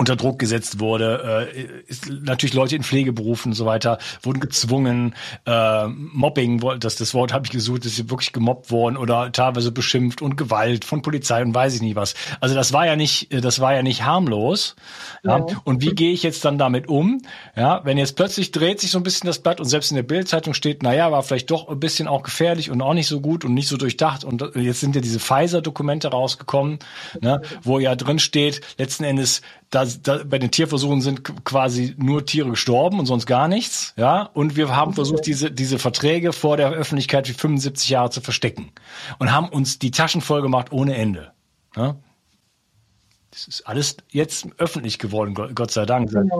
unter Druck gesetzt wurde, äh, ist natürlich Leute in Pflegeberufen und so weiter wurden gezwungen, äh, Mobbing, das, das Wort habe ich gesucht, dass sie wirklich gemobbt worden oder teilweise beschimpft und Gewalt von Polizei und weiß ich nicht was. Also das war ja nicht, das war ja nicht harmlos. Ja. ja. Und wie gehe ich jetzt dann damit um? Ja, wenn jetzt plötzlich dreht sich so ein bisschen das Blatt und selbst in der Bildzeitung steht, naja, war vielleicht doch ein bisschen auch gefährlich und auch nicht so gut und nicht so durchdacht. Und jetzt sind ja diese Pfizer-Dokumente rausgekommen, ne, wo ja drin steht, letzten Endes da, da, bei den Tierversuchen sind quasi nur Tiere gestorben und sonst gar nichts, ja. Und wir haben versucht, diese, diese Verträge vor der Öffentlichkeit für 75 Jahre zu verstecken und haben uns die Taschen voll gemacht ohne Ende. Ja? Das ist alles jetzt öffentlich geworden, Gott sei Dank, dank,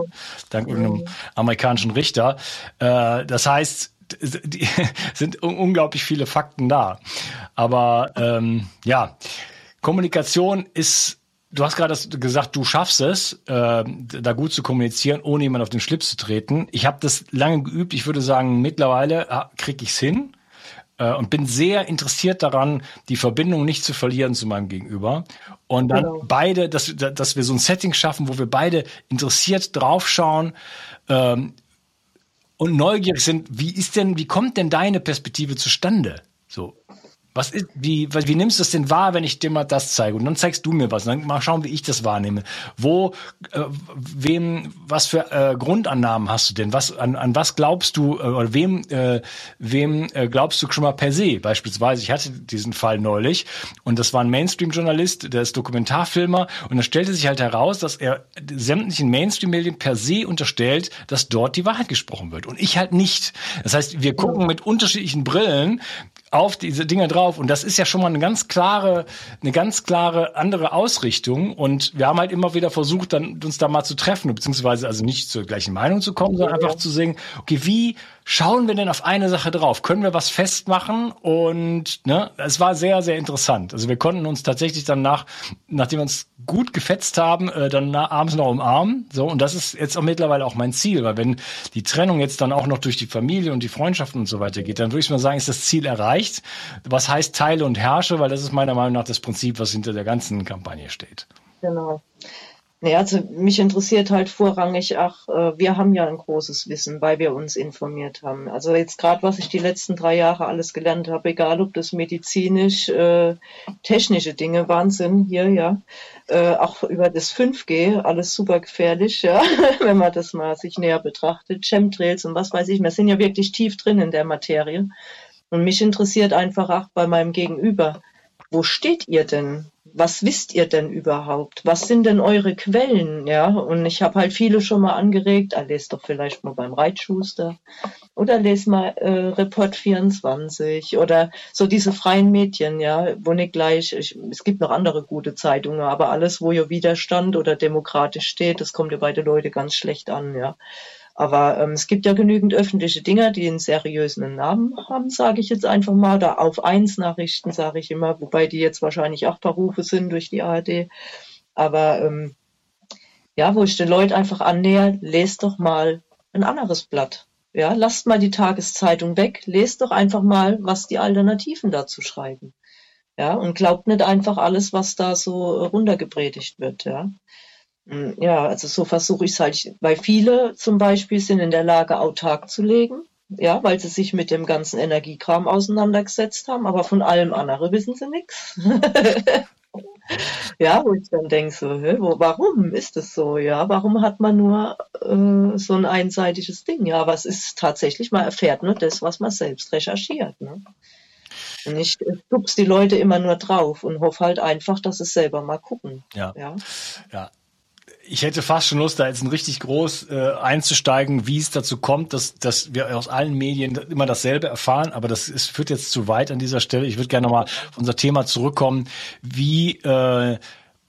dank irgendeinem amerikanischen Richter. Äh, das heißt, die, sind unglaublich viele Fakten da. Aber ähm, ja, Kommunikation ist Du hast gerade gesagt, du schaffst es, äh, da gut zu kommunizieren, ohne jemand auf den Schlips zu treten. Ich habe das lange geübt. Ich würde sagen, mittlerweile ah, kriege ich's hin äh, und bin sehr interessiert daran, die Verbindung nicht zu verlieren zu meinem Gegenüber. Und dann genau. beide, dass, dass wir so ein Setting schaffen, wo wir beide interessiert draufschauen ähm, und neugierig sind. Wie ist denn, wie kommt denn deine Perspektive zustande? So, was ist, wie, wie nimmst du es denn wahr, wenn ich dir mal das zeige? Und dann zeigst du mir was. dann mal schauen, wie ich das wahrnehme. Wo, äh, wem, was für äh, Grundannahmen hast du denn? Was, an, an was glaubst du, äh, oder wem, äh, wem äh, glaubst du schon mal per se? Beispielsweise, ich hatte diesen Fall neulich und das war ein Mainstream-Journalist, der ist Dokumentarfilmer und da stellte sich halt heraus, dass er sämtlichen Mainstream-Medien per se unterstellt, dass dort die Wahrheit gesprochen wird. Und ich halt nicht. Das heißt, wir gucken mit unterschiedlichen Brillen auf diese Dinge drauf. Und das ist ja schon mal eine ganz klare, eine ganz klare andere Ausrichtung. Und wir haben halt immer wieder versucht, dann uns da mal zu treffen, beziehungsweise also nicht zur gleichen Meinung zu kommen, sondern einfach zu sehen, okay, wie schauen wir denn auf eine Sache drauf? Können wir was festmachen? Und ne, es war sehr, sehr interessant. Also wir konnten uns tatsächlich dann nach, nachdem wir uns gut gefetzt haben, äh, dann abends noch umarmen. So, und das ist jetzt auch mittlerweile auch mein Ziel, weil wenn die Trennung jetzt dann auch noch durch die Familie und die Freundschaften und so weiter geht, dann würde ich mal sagen, ist das Ziel erreicht. Was heißt Teile und Herrsche, weil das ist meiner Meinung nach das Prinzip, was hinter der ganzen Kampagne steht. Genau. Nee, also mich interessiert halt vorrangig auch, äh, wir haben ja ein großes Wissen, weil wir uns informiert haben. Also jetzt gerade, was ich die letzten drei Jahre alles gelernt habe, egal ob das medizinisch, äh, technische Dinge, Wahnsinn hier, ja, äh, auch über das 5G, alles super gefährlich, ja, wenn man das mal sich näher betrachtet, Chemtrails und was weiß ich, wir sind ja wirklich tief drin in der Materie. Und mich interessiert einfach auch bei meinem Gegenüber, wo steht ihr denn? Was wisst ihr denn überhaupt? Was sind denn eure Quellen? Ja, und ich habe halt viele schon mal angeregt, ah, lest doch vielleicht mal beim Reitschuster oder lest mal äh, Report 24 oder so diese freien Medien, ja, wo nicht gleich, ich, es gibt noch andere gute Zeitungen, aber alles, wo ja Widerstand oder demokratisch steht, das kommt ja bei den Leuten ganz schlecht an, ja. Aber ähm, es gibt ja genügend öffentliche Dinge, die einen seriösen Namen haben, sage ich jetzt einfach mal. Da auf eins Nachrichten sage ich immer, wobei die jetzt wahrscheinlich auch Berufe sind durch die ARD. Aber ähm, ja, wo ich den Leuten einfach annäher, lest doch mal ein anderes Blatt. Ja, lasst mal die Tageszeitung weg, lest doch einfach mal, was die Alternativen dazu schreiben. Ja, und glaubt nicht einfach alles, was da so runtergepredigt wird. Ja. Hm, ja, also so versuche ich es halt, weil viele zum Beispiel sind in der Lage, autark zu legen, ja, weil sie sich mit dem ganzen Energiekram auseinandergesetzt haben, aber von allem anderen wissen sie nichts. ja, wo ich dann denke, so, hä, wo, warum ist das so? Ja, warum hat man nur äh, so ein einseitiges Ding? Ja, was ist tatsächlich, man erfährt nur das, was man selbst recherchiert. Ne? Und ich stupse die Leute immer nur drauf und hoffe halt einfach, dass sie selber mal gucken. Ja. Ja. ja ich hätte fast schon Lust, da jetzt ein richtig groß äh, einzusteigen, wie es dazu kommt, dass, dass wir aus allen Medien immer dasselbe erfahren, aber das ist, führt jetzt zu weit an dieser Stelle. Ich würde gerne nochmal auf unser Thema zurückkommen. Wie äh,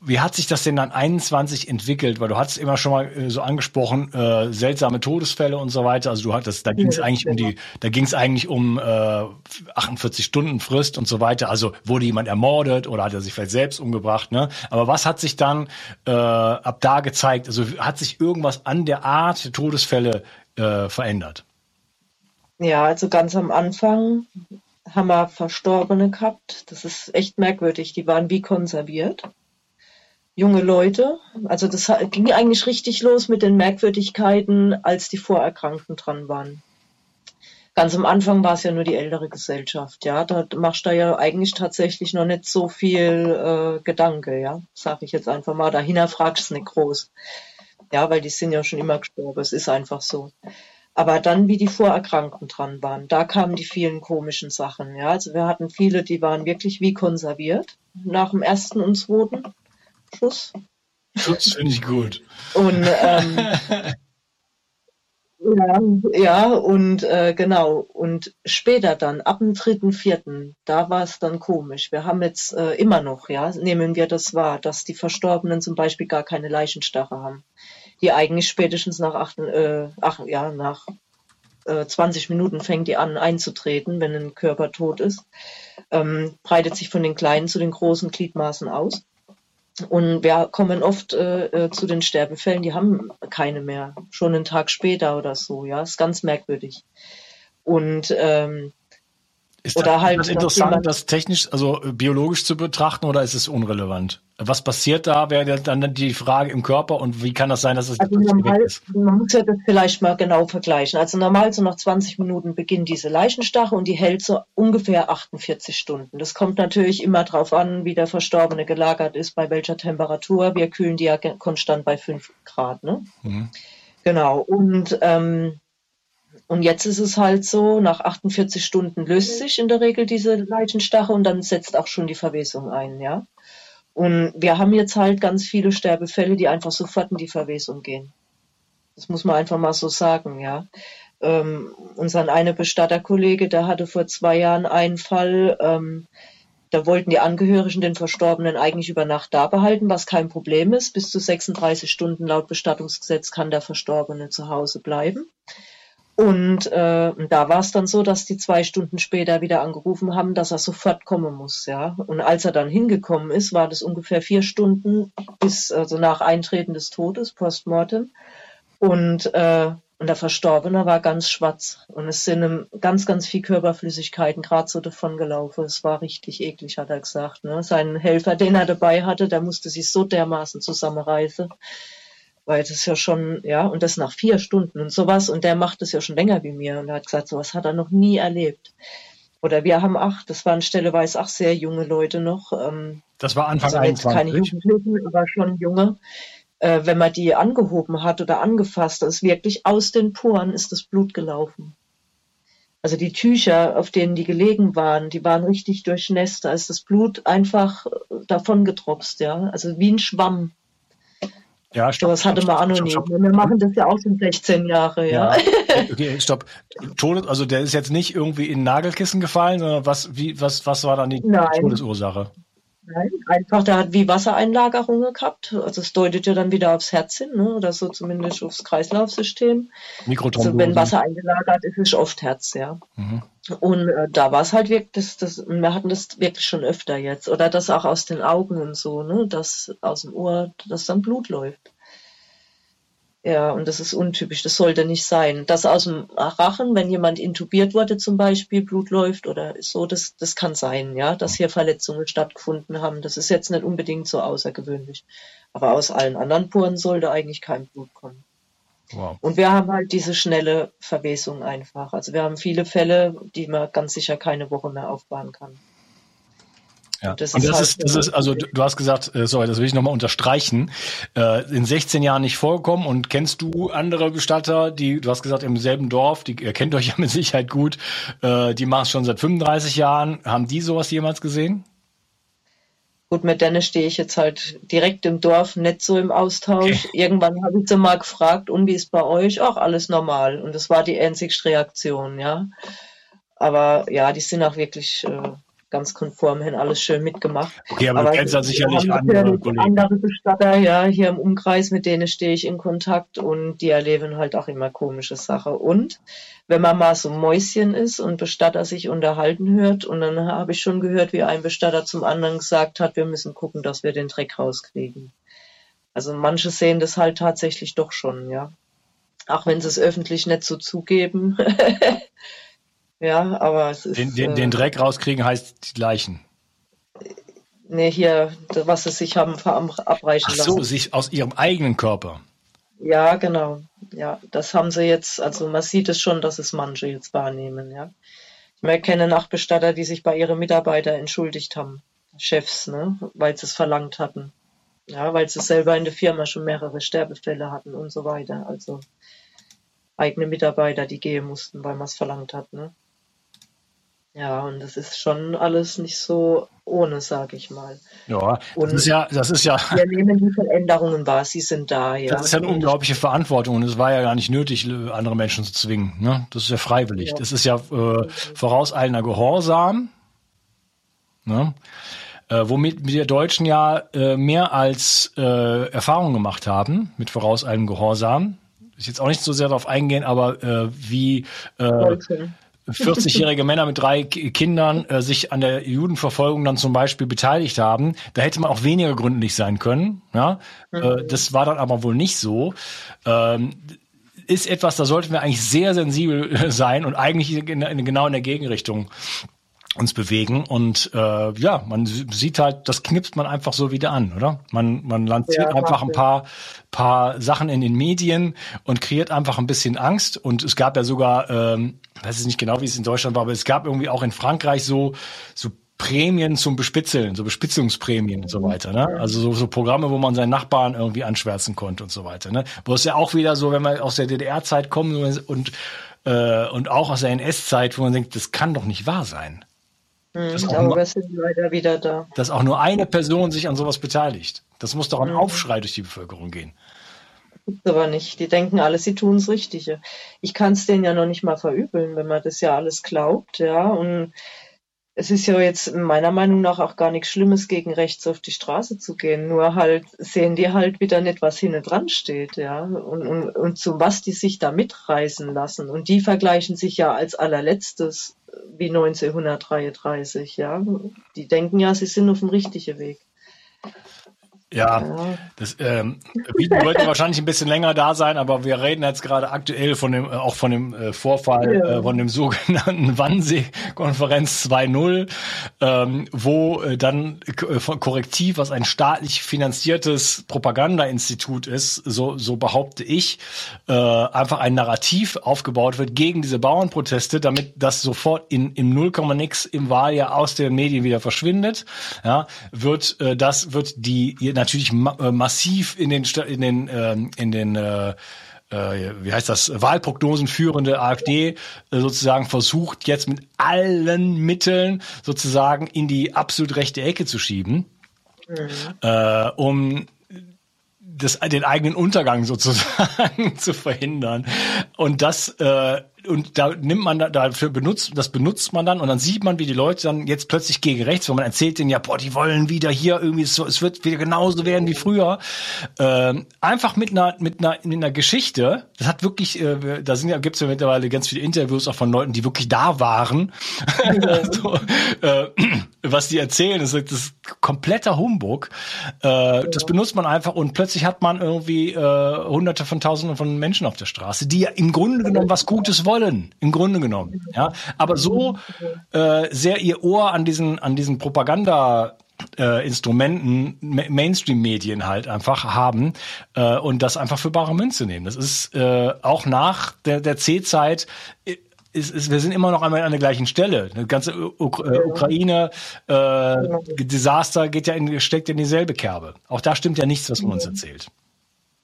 wie hat sich das denn dann 21 entwickelt? Weil du hattest immer schon mal äh, so angesprochen, äh, seltsame Todesfälle und so weiter. Also du hattest, da ging es eigentlich um die, da ging es eigentlich um äh, 48 Stunden Frist und so weiter. Also wurde jemand ermordet oder hat er sich vielleicht selbst umgebracht, ne? Aber was hat sich dann äh, ab da gezeigt? Also hat sich irgendwas an der Art der Todesfälle äh, verändert? Ja, also ganz am Anfang haben wir Verstorbene gehabt. Das ist echt merkwürdig. Die waren wie konserviert junge Leute. Also das ging eigentlich richtig los mit den Merkwürdigkeiten, als die Vorerkrankten dran waren. Ganz am Anfang war es ja nur die ältere Gesellschaft, ja. Da machst du ja eigentlich tatsächlich noch nicht so viel äh, Gedanke, ja. Sag ich jetzt einfach mal. Dahinter fragst du nicht groß. Ja, weil die sind ja schon immer gestorben. Es ist einfach so. Aber dann, wie die Vorerkrankten dran waren, da kamen die vielen komischen Sachen. Ja, also wir hatten viele, die waren wirklich wie konserviert nach dem ersten und zweiten. Schuss. Schutz finde ich gut. Und ähm, ja, ja, und äh, genau. Und später dann, ab dem dritten, vierten, da war es dann komisch. Wir haben jetzt äh, immer noch, ja, nehmen wir das wahr, dass die Verstorbenen zum Beispiel gar keine Leichenstache haben, die eigentlich spätestens nach acht, äh, ach, ja, nach äh, 20 Minuten fängt die an einzutreten, wenn ein Körper tot ist, ähm, breitet sich von den kleinen zu den großen Gliedmaßen aus. Und wir kommen oft äh, äh, zu den Sterbefällen, die haben keine mehr, schon einen Tag später oder so, ja, ist ganz merkwürdig. Und ähm, ist oder das, halt das interessant, das technisch, also äh, biologisch zu betrachten oder ist es unrelevant? Was passiert da, wäre dann die Frage im Körper und wie kann das sein, dass es also normal, ist? Man muss ja das vielleicht mal genau vergleichen. Also normal so nach 20 Minuten beginnt diese Leichenstache und die hält so ungefähr 48 Stunden. Das kommt natürlich immer darauf an, wie der Verstorbene gelagert ist, bei welcher Temperatur. Wir kühlen die ja konstant bei 5 Grad. Ne? Mhm. Genau. Und ähm, und jetzt ist es halt so, nach 48 Stunden löst sich in der Regel diese Leichenstache und dann setzt auch schon die Verwesung ein, ja. Und wir haben jetzt halt ganz viele Sterbefälle, die einfach sofort in die Verwesung gehen. Das muss man einfach mal so sagen, ja. Ähm, unser eine Bestatterkollege, der hatte vor zwei Jahren einen Fall, ähm, da wollten die Angehörigen den Verstorbenen eigentlich über Nacht da behalten, was kein Problem ist. Bis zu 36 Stunden laut Bestattungsgesetz kann der Verstorbene zu Hause bleiben. Und äh, da war es dann so, dass die zwei Stunden später wieder angerufen haben, dass er sofort kommen muss, ja. Und als er dann hingekommen ist, war das ungefähr vier Stunden bis also nach Eintreten des Todes, postmortem. Und äh, und der Verstorbene war ganz schwarz. Und es sind ganz, ganz viel Körperflüssigkeiten gerade so davon gelaufen. Es war richtig eklig, hat er gesagt. Ne? Sein Helfer, den er dabei hatte, der musste sich so dermaßen zusammenreißen. Weil das ja schon, ja, und das nach vier Stunden und sowas. Und der macht das ja schon länger wie mir. Und er hat gesagt, sowas hat er noch nie erlebt. Oder wir haben acht, das waren stelleweise auch sehr junge Leute noch. Ähm, das war Anfang also 21. keine Jugendlichen, aber schon junge äh, wenn man die angehoben hat oder angefasst, ist wirklich aus den Poren ist das Blut gelaufen. Also die Tücher, auf denen die gelegen waren, die waren richtig durchnässt. Da ist das Blut einfach davon getropst, ja. Also wie ein Schwamm. Ja, stopp. Das hatte man anonym. Stopp, stopp. Wir machen das ja auch schon 16 Jahre, ja. ja. Okay, stopp. Todes, also der ist jetzt nicht irgendwie in Nagelkissen gefallen, sondern was, wie, was, was war dann die Nein. Todesursache? Nein, einfach, der hat wie Wassereinlagerungen gehabt. Also es deutet ja dann wieder aufs Herz hin, ne? oder so zumindest aufs Kreislaufsystem. Also wenn Wasser eingelagert ist, ist oft Herz, ja. Mhm. Und äh, da war es halt wirklich, das, das, wir hatten das wirklich schon öfter jetzt. Oder das auch aus den Augen und so, ne? dass aus dem Ohr, dass dann Blut läuft. Ja, und das ist untypisch, das sollte nicht sein. Das aus dem Rachen, wenn jemand intubiert wurde zum Beispiel, Blut läuft oder so, das, das kann sein, ja, dass hier Verletzungen stattgefunden haben. Das ist jetzt nicht unbedingt so außergewöhnlich. Aber aus allen anderen Poren sollte eigentlich kein Blut kommen. Wow. Und wir haben halt diese schnelle Verwesung einfach. Also wir haben viele Fälle, die man ganz sicher keine Woche mehr aufbauen kann. Ja. Das und das ist, halt, das ist, also du, du hast gesagt, äh, sorry, das will ich nochmal unterstreichen, äh, in 16 Jahren nicht vorgekommen und kennst du andere Bestatter, die, du hast gesagt, im selben Dorf, die ihr kennt euch ja mit Sicherheit gut, äh, die machen es schon seit 35 Jahren. Haben die sowas jemals gesehen? Gut, mit denen stehe ich jetzt halt direkt im Dorf, nicht so im Austausch. Okay. Irgendwann habe ich sie mal gefragt, und wie ist bei euch? Auch alles normal. Und das war die einzigste Reaktion, ja. Aber ja, die sind auch wirklich äh, ganz konform hin, alles schön mitgemacht. Okay, aber, aber du kennst ja sicherlich andere Kollegen. Andere Bestatter, ja, hier im Umkreis, mit denen stehe ich in Kontakt und die erleben halt auch immer komische Sachen. Und wenn man mal so Mäuschen ist und Bestatter sich unterhalten hört, und dann habe ich schon gehört, wie ein Bestatter zum anderen gesagt hat, wir müssen gucken, dass wir den Dreck rauskriegen. Also manche sehen das halt tatsächlich doch schon, ja. Auch wenn sie es öffentlich nicht so zugeben. Ja, aber es ist. Den, den, den äh, Dreck rauskriegen heißt die Leichen. Nee, hier, was sie sich haben abreichen Ach so, lassen. sich aus ihrem eigenen Körper. Ja, genau. Ja, das haben sie jetzt, also man sieht es schon, dass es manche jetzt wahrnehmen, ja. Ich kenne Nachbestatter, die sich bei ihren Mitarbeitern entschuldigt haben. Chefs, ne, weil sie es verlangt hatten. Ja, weil sie selber in der Firma schon mehrere Sterbefälle hatten und so weiter. Also eigene Mitarbeiter, die gehen mussten, weil man es verlangt hat, ne. Ja, und das ist schon alles nicht so ohne, sage ich mal. Ja, und das ist ja, das ist ja. Wir nehmen die Veränderungen wahr, sie sind da, ja. Das ist ja eine unglaubliche Verantwortung und es war ja gar nicht nötig, andere Menschen zu zwingen. Ne? Das ist ja freiwillig. Ja. Das ist ja äh, vorauseilender Gehorsam, ne? äh, womit wir Deutschen ja äh, mehr als äh, Erfahrung gemacht haben mit vorauseilendem Gehorsam. Ich jetzt auch nicht so sehr darauf eingehen, aber äh, wie äh, 40-jährige Männer mit drei Kindern äh, sich an der Judenverfolgung dann zum Beispiel beteiligt haben. Da hätte man auch weniger gründlich sein können. Ja? Äh, mhm. Das war dann aber wohl nicht so. Ähm, ist etwas, da sollten wir eigentlich sehr sensibel sein und eigentlich in, in, genau in der Gegenrichtung uns bewegen und äh, ja, man sieht halt, das knipst man einfach so wieder an, oder? Man man lanciert ja, einfach ein paar paar Sachen in den Medien und kreiert einfach ein bisschen Angst und es gab ja sogar, ähm, weiß ich nicht genau, wie es in Deutschland war, aber es gab irgendwie auch in Frankreich so so Prämien zum Bespitzeln, so Bespitzungsprämien und so weiter, ne? Also so, so Programme, wo man seinen Nachbarn irgendwie anschwärzen konnte und so weiter, ne? Wo es ja auch wieder so, wenn man aus der DDR-Zeit kommt und äh, und auch aus der NS-Zeit, wo man denkt, das kann doch nicht wahr sein. Dass, auch nur, sind leider wieder da. dass auch nur eine Person sich an sowas beteiligt. Das muss doch ein mhm. Aufschrei durch die Bevölkerung gehen. Gibt's aber nicht. Die denken alle, sie tun das Richtige. Ich kann es denen ja noch nicht mal verübeln, wenn man das ja alles glaubt, ja. Und es ist ja jetzt meiner Meinung nach auch gar nichts Schlimmes, gegen rechts auf die Straße zu gehen. Nur halt sehen die halt wieder nicht, was hinten dran steht, ja. Und, und, und zu was die sich da mitreißen lassen. Und die vergleichen sich ja als allerletztes wie 1933, ja. Die denken ja, sie sind auf dem richtigen Weg. Ja, das ähm, Video wollte wahrscheinlich ein bisschen länger da sein, aber wir reden jetzt gerade aktuell von dem, äh, auch von dem äh, Vorfall, ja. äh, von dem sogenannten Wannsee-Konferenz 2.0, ähm, wo äh, dann äh, korrektiv, was ein staatlich finanziertes Propagandainstitut ist, so, so behaupte ich, äh, einfach ein Narrativ aufgebaut wird gegen diese Bauernproteste, damit das sofort in, im Nullkomma-Nix im Wahljahr aus den Medien wieder verschwindet. Ja, wird äh, das wird die natürlich ma äh, massiv in den in den ähm, in den äh, äh, wie heißt das, Wahlprognosen führende AfD äh, sozusagen versucht, jetzt mit allen Mitteln sozusagen in die absolut rechte Ecke zu schieben, mhm. äh, um das, den eigenen Untergang sozusagen zu verhindern. Und das äh, und da nimmt man da, dafür benutzt, das benutzt man dann und dann sieht man, wie die Leute dann jetzt plötzlich gegen rechts, wo man erzählt denen ja, boah, die wollen wieder hier irgendwie so, es wird wieder genauso werden wie früher. Äh, einfach mit einer, mit einer, mit einer Geschichte. Das hat wirklich, äh, da sind ja, gibt's ja mittlerweile ganz viele Interviews auch von Leuten, die wirklich da waren. So, äh, was die erzählen, das ist, das ist kompletter Humbug. Äh, ja. Das benutzt man einfach und plötzlich hat man irgendwie äh, hunderte von tausenden von Menschen auf der Straße, die ja im Grunde genommen was Gutes wollen wollen, im Grunde genommen. Ja, aber so äh, sehr ihr Ohr an diesen an diesen Propaganda äh, Instrumenten, Ma Mainstream-Medien halt einfach haben äh, und das einfach für bare Münze nehmen. Das ist äh, auch nach der, der C-Zeit äh, ist, ist, wir sind immer noch einmal an der gleichen Stelle. Das ganze äh, Ukraine äh, Desaster geht ja in, steckt in dieselbe Kerbe. Auch da stimmt ja nichts, was man uns erzählt.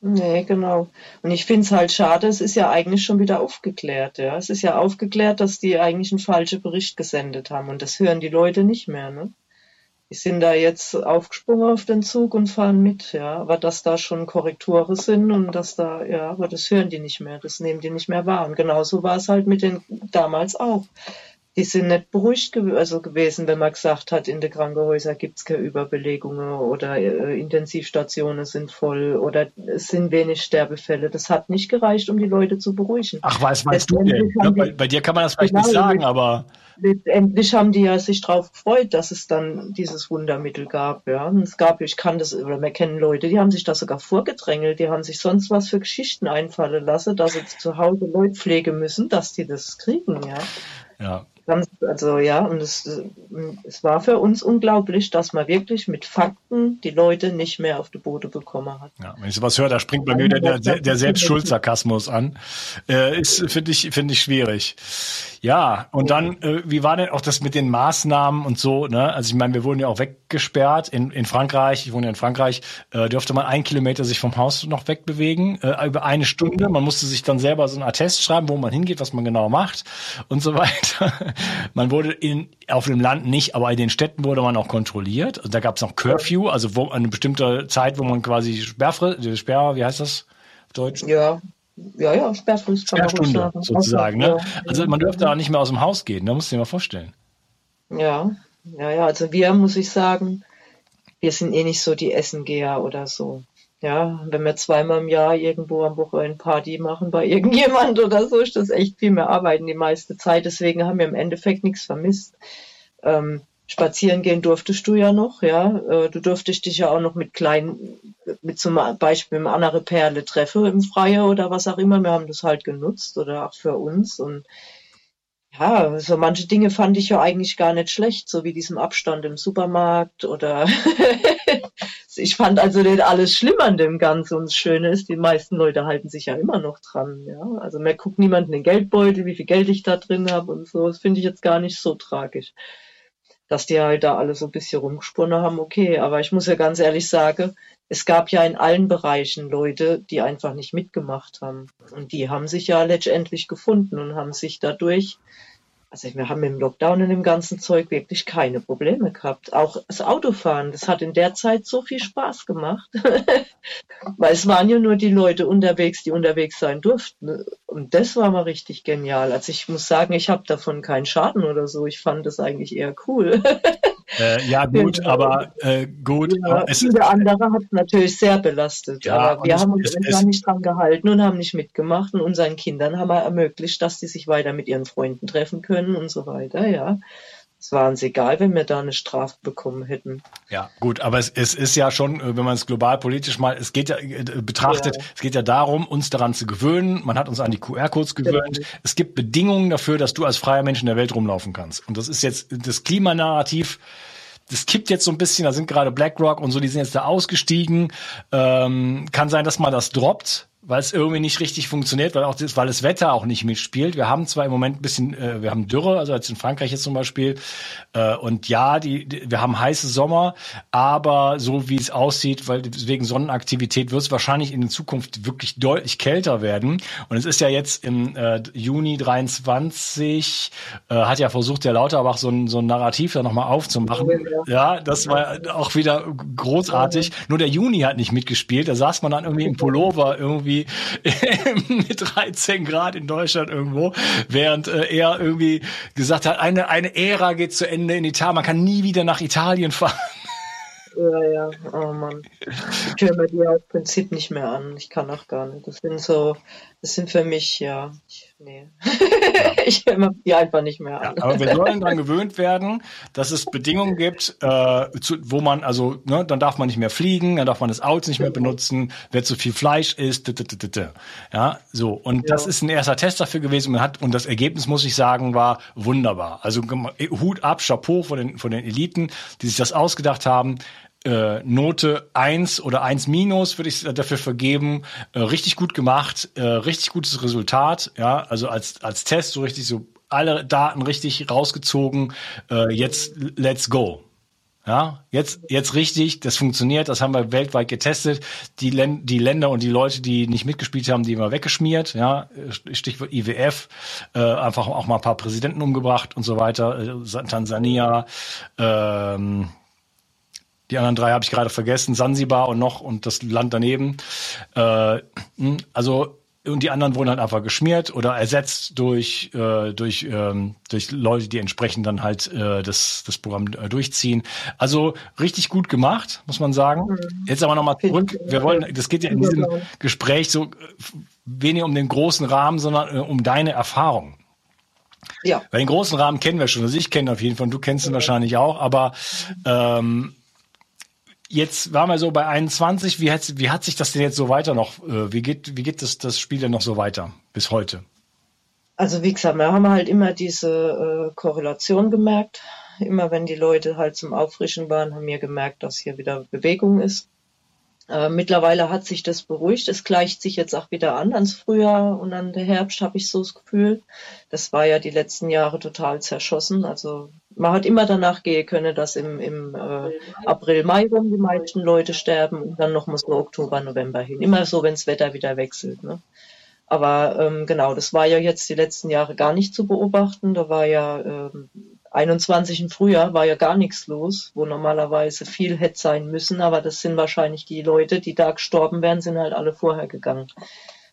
Nee, genau. Und ich finde es halt schade, es ist ja eigentlich schon wieder aufgeklärt, ja. Es ist ja aufgeklärt, dass die eigentlich einen falschen Bericht gesendet haben und das hören die Leute nicht mehr, ne? Die sind da jetzt aufgesprungen auf den Zug und fahren mit, ja. Aber dass da schon Korrekturen sind und dass da, ja, aber das hören die nicht mehr, das nehmen die nicht mehr wahr. Und genauso war es halt mit den damals auch die sind nicht beruhigt gew also gewesen, wenn man gesagt hat, in den Krankenhäusern gibt es keine Überbelegungen oder äh, Intensivstationen sind voll oder es sind wenig Sterbefälle. Das hat nicht gereicht, um die Leute zu beruhigen. Ach, was meinst du denn? Ja, bei, bei, dir kann man das vielleicht genau, nicht sagen, aber. Letztendlich haben die ja sich darauf gefreut, dass es dann dieses Wundermittel gab. Ja. Und es gab, ich kann das, oder wir kennen Leute, die haben sich das sogar vorgedrängelt, die haben sich sonst was für Geschichten einfallen lassen, dass sie zu Hause Leute pflegen müssen, dass die das kriegen, ja. Ja. Also ja, und es, es war für uns unglaublich, dass man wirklich mit Fakten die Leute nicht mehr auf die Boote bekommen hat. Ja, wenn ich sowas höre, da springt bei mir der, der, der Selbstschuldssarkasmus an. Äh, ist, finde ich, finde ich schwierig. Ja, und dann, äh, wie war denn auch das mit den Maßnahmen und so, ne? Also ich meine, wir wurden ja auch weggesperrt in, in Frankreich, ich wohne ja in Frankreich, äh, dürfte man einen Kilometer sich vom Haus noch wegbewegen, äh, über eine Stunde. Man musste sich dann selber so einen Attest schreiben, wo man hingeht, was man genau macht und so weiter. Man wurde in, auf dem Land nicht, aber in den Städten wurde man auch kontrolliert. Also da gab es noch Curfew, also wo eine bestimmte Zeit, wo man quasi Sperrfrist, Sperr, wie heißt das auf Deutsch? Ja, ja, ja, Sperrfrist. Sperrstunde sozusagen. Ne? Also man dürfte auch nicht mehr aus dem Haus gehen, da musst du dir mal vorstellen. Ja, ja, ja, also wir, muss ich sagen, wir sind eh nicht so die Essengeher oder so. Ja, wenn wir zweimal im Jahr irgendwo am Wochenende Party machen bei irgendjemand oder so, ist das echt viel mehr Arbeiten die meiste Zeit. Deswegen haben wir im Endeffekt nichts vermisst. Ähm, spazieren gehen durftest du ja noch, ja. Äh, du durftest dich ja auch noch mit kleinen, mit zum Beispiel mit andere Perle treffen im Freie oder was auch immer. Wir haben das halt genutzt oder auch für uns und ja, so manche Dinge fand ich ja eigentlich gar nicht schlecht, so wie diesem Abstand im Supermarkt oder ich fand also nicht alles schlimm an dem Ganzen und das Schöne ist, die meisten Leute halten sich ja immer noch dran, ja. Also mir guckt niemand in den Geldbeutel, wie viel Geld ich da drin habe und so. Das finde ich jetzt gar nicht so tragisch dass die halt da alle so ein bisschen rumgesponnen haben, okay. Aber ich muss ja ganz ehrlich sagen, es gab ja in allen Bereichen Leute, die einfach nicht mitgemacht haben. Und die haben sich ja letztendlich gefunden und haben sich dadurch also wir haben im Lockdown in dem ganzen Zeug wirklich keine Probleme gehabt. Auch das Autofahren, das hat in der Zeit so viel Spaß gemacht. Weil es waren ja nur die Leute unterwegs, die unterwegs sein durften. Und das war mal richtig genial. Also ich muss sagen, ich habe davon keinen Schaden oder so. Ich fand das eigentlich eher cool. Äh, ja, gut, genau. aber äh, gut. Ja, es, viele andere hat es natürlich sehr belastet. Ja, aber wir haben uns einfach nicht dran gehalten und haben nicht mitgemacht und unseren Kindern haben wir ermöglicht, dass die sich weiter mit ihren Freunden treffen können und so weiter, ja. Es war uns egal, wenn wir da eine Strafe bekommen hätten. Ja, gut, aber es, es ist ja schon, äh, wenn man es global politisch mal, es geht ja äh, betrachtet, ja. es geht ja darum, uns daran zu gewöhnen. Man hat uns an die QR-Codes gewöhnt. Genau. Es gibt Bedingungen dafür, dass du als freier Mensch in der Welt rumlaufen kannst. Und das ist jetzt das Klimanarrativ das kippt jetzt so ein bisschen, da sind gerade BlackRock und so, die sind jetzt da ausgestiegen. Ähm, kann sein, dass man das droppt weil es irgendwie nicht richtig funktioniert, weil auch das, weil das Wetter auch nicht mitspielt. Wir haben zwar im Moment ein bisschen, äh, wir haben Dürre, also jetzt in Frankreich jetzt zum Beispiel, äh, und ja, die, die, wir haben heiße Sommer, aber so wie es aussieht, weil wegen Sonnenaktivität wird es wahrscheinlich in Zukunft wirklich deutlich kälter werden. Und es ist ja jetzt im äh, Juni 23, äh, hat ja versucht, der Lauterbach so ein, so ein Narrativ da nochmal aufzumachen. Ja, das war auch wieder großartig. Nur der Juni hat nicht mitgespielt. Da saß man dann irgendwie im Pullover irgendwie mit 13 Grad in Deutschland irgendwo, während äh, er irgendwie gesagt hat, eine, eine Ära geht zu Ende in Italien, man kann nie wieder nach Italien fahren. Ja, ja, oh Mann. Ich höre mir die aus Prinzip nicht mehr an. Ich kann auch gar nicht. Das sind so, das sind für mich, ja, ich, nee. ich höre mir die einfach nicht mehr an. Ja, aber wir sollen daran gewöhnt werden, dass es Bedingungen gibt, äh, zu, wo man, also, ne, dann darf man nicht mehr fliegen, dann darf man das Auto nicht mehr benutzen, wer zu viel Fleisch isst, ja, so. Und ja. das ist ein erster Test dafür gewesen. Man hat, und das Ergebnis, muss ich sagen, war wunderbar. Also Hut ab, Chapeau von den, von den Eliten, die sich das ausgedacht haben äh, Note 1 oder 1 minus würde ich dafür vergeben. Äh, richtig gut gemacht, äh, richtig gutes Resultat, ja, also als, als Test so richtig so alle Daten richtig rausgezogen. Äh, jetzt let's go. Ja, jetzt, jetzt richtig, das funktioniert, das haben wir weltweit getestet. Die, Län die Länder und die Leute, die nicht mitgespielt haben, die immer weggeschmiert, ja, Stichwort IWF, äh, einfach auch mal ein paar Präsidenten umgebracht und so weiter, äh, Tansania, ähm, die anderen drei habe ich gerade vergessen, Sansibar und noch und das Land daneben. Äh, hm, also und die anderen wurden halt einfach geschmiert oder ersetzt durch äh, durch ähm, durch Leute, die entsprechend dann halt äh, das das Programm äh, durchziehen. Also richtig gut gemacht, muss man sagen. Mhm. Jetzt aber nochmal zurück. Wir wollen, das geht ja in diesem Gespräch so äh, weniger um den großen Rahmen, sondern äh, um deine Erfahrung. Ja. Weil den großen Rahmen kennen wir schon. Also ich kenne auf jeden Fall, du kennst ihn ja. wahrscheinlich auch, aber ähm, Jetzt waren wir so bei 21. Wie hat, wie hat sich das denn jetzt so weiter noch? Äh, wie geht, wie geht das, das Spiel denn noch so weiter bis heute? Also wie gesagt, wir haben halt immer diese äh, Korrelation gemerkt. Immer wenn die Leute halt zum Auffrischen waren, haben wir gemerkt, dass hier wieder Bewegung ist. Äh, mittlerweile hat sich das beruhigt. Es gleicht sich jetzt auch wieder an ans Frühjahr und an der Herbst, habe ich so das Gefühl. Das war ja die letzten Jahre total zerschossen. Also man hat immer danach gehen können, dass im, im äh, April, Mai rum die meisten Leute sterben und dann nochmal so Oktober, November hin. Immer so, wenn das Wetter wieder wechselt. Ne? Aber ähm, genau, das war ja jetzt die letzten Jahre gar nicht zu beobachten. Da war ja ähm, 21 im Frühjahr war ja gar nichts los, wo normalerweise viel hätte sein müssen, aber das sind wahrscheinlich die Leute, die da gestorben wären, sind halt alle vorher gegangen.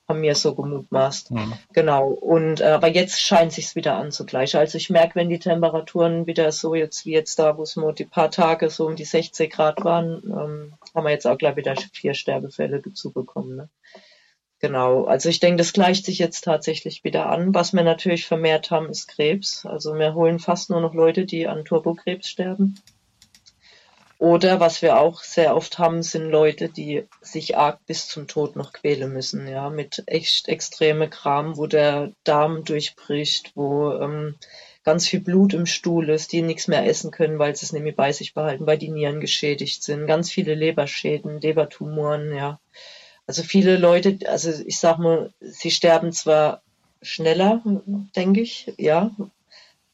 Haben mir so gemutmaßt. Mhm. Genau. Und äh, aber jetzt scheint sich's wieder anzugleichen. Also ich merke, wenn die Temperaturen wieder so jetzt wie jetzt da, wo es nur die paar Tage so um die 60 Grad waren, ähm, haben wir jetzt auch gleich wieder vier Sterbefälle dazu bekommen. Ne? Genau, also ich denke, das gleicht sich jetzt tatsächlich wieder an. Was wir natürlich vermehrt haben, ist Krebs. Also wir holen fast nur noch Leute, die an Turbokrebs sterben. Oder was wir auch sehr oft haben, sind Leute, die sich arg bis zum Tod noch quälen müssen, ja, mit echt extreme Kram, wo der Darm durchbricht, wo ähm, ganz viel Blut im Stuhl ist, die nichts mehr essen können, weil sie es nämlich bei sich behalten, weil die Nieren geschädigt sind, ganz viele Leberschäden, Lebertumoren, ja. Also viele Leute, also ich sag mal, sie sterben zwar schneller, denke ich, ja,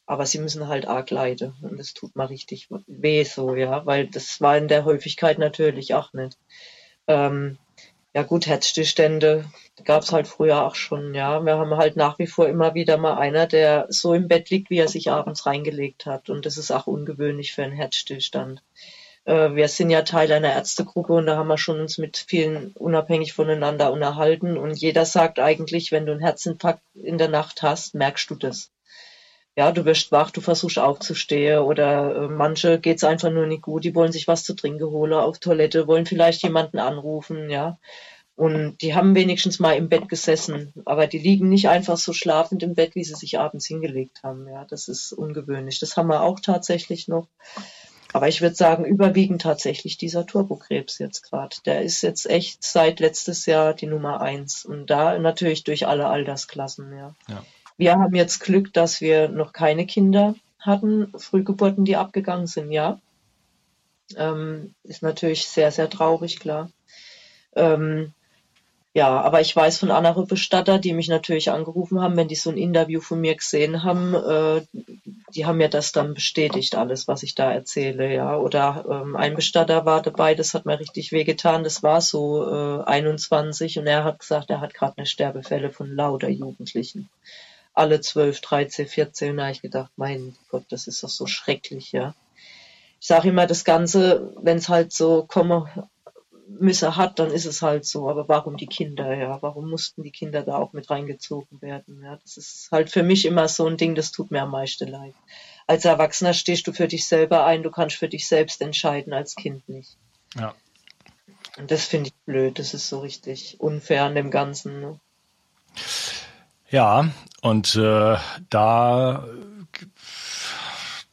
aber sie müssen halt arg leiden und das tut mal richtig weh so, ja, weil das war in der Häufigkeit natürlich auch nicht. Ähm, Ja gut, Herzstillstände gab es halt früher auch schon, ja. Wir haben halt nach wie vor immer wieder mal einer, der so im Bett liegt, wie er sich abends reingelegt hat. Und das ist auch ungewöhnlich für einen Herzstillstand. Äh, wir sind ja Teil einer Ärztegruppe und da haben wir schon uns mit vielen unabhängig voneinander unterhalten. Und jeder sagt eigentlich, wenn du einen Herzinfarkt in der Nacht hast, merkst du das. Ja, du wirst wach, du versuchst aufzustehen oder äh, manche geht's einfach nur nicht gut, die wollen sich was zu trinken holen auf Toilette, wollen vielleicht jemanden anrufen, ja. Und die haben wenigstens mal im Bett gesessen, aber die liegen nicht einfach so schlafend im Bett, wie sie sich abends hingelegt haben. Ja, das ist ungewöhnlich. Das haben wir auch tatsächlich noch. Aber ich würde sagen, überwiegend tatsächlich dieser Turbokrebs jetzt gerade. Der ist jetzt echt seit letztes Jahr die Nummer eins. Und da natürlich durch alle Altersklassen, ja. ja. Wir haben jetzt Glück, dass wir noch keine Kinder hatten, Frühgeburten, die abgegangen sind, ja. Ähm, ist natürlich sehr, sehr traurig, klar. Ähm, ja, aber ich weiß von anderen Bestatter, die mich natürlich angerufen haben, wenn die so ein Interview von mir gesehen haben, äh, die haben mir das dann bestätigt, alles, was ich da erzähle, ja. Oder ähm, ein Bestatter war dabei, das hat mir richtig wehgetan, das war so äh, 21 und er hat gesagt, er hat gerade eine Sterbefälle von lauter Jugendlichen. Alle 12, 13, 14, da habe ich gedacht, mein Gott, das ist doch so schrecklich, ja. Ich sage immer, das Ganze, wenn es halt so komme, Müsse hat, dann ist es halt so. Aber warum die Kinder, ja? Warum mussten die Kinder da auch mit reingezogen werden? Ja, das ist halt für mich immer so ein Ding, das tut mir am meisten leid. Als Erwachsener stehst du für dich selber ein, du kannst für dich selbst entscheiden, als Kind nicht. Ja. Und das finde ich blöd, das ist so richtig unfair an dem Ganzen. Ne? Ja, und äh, da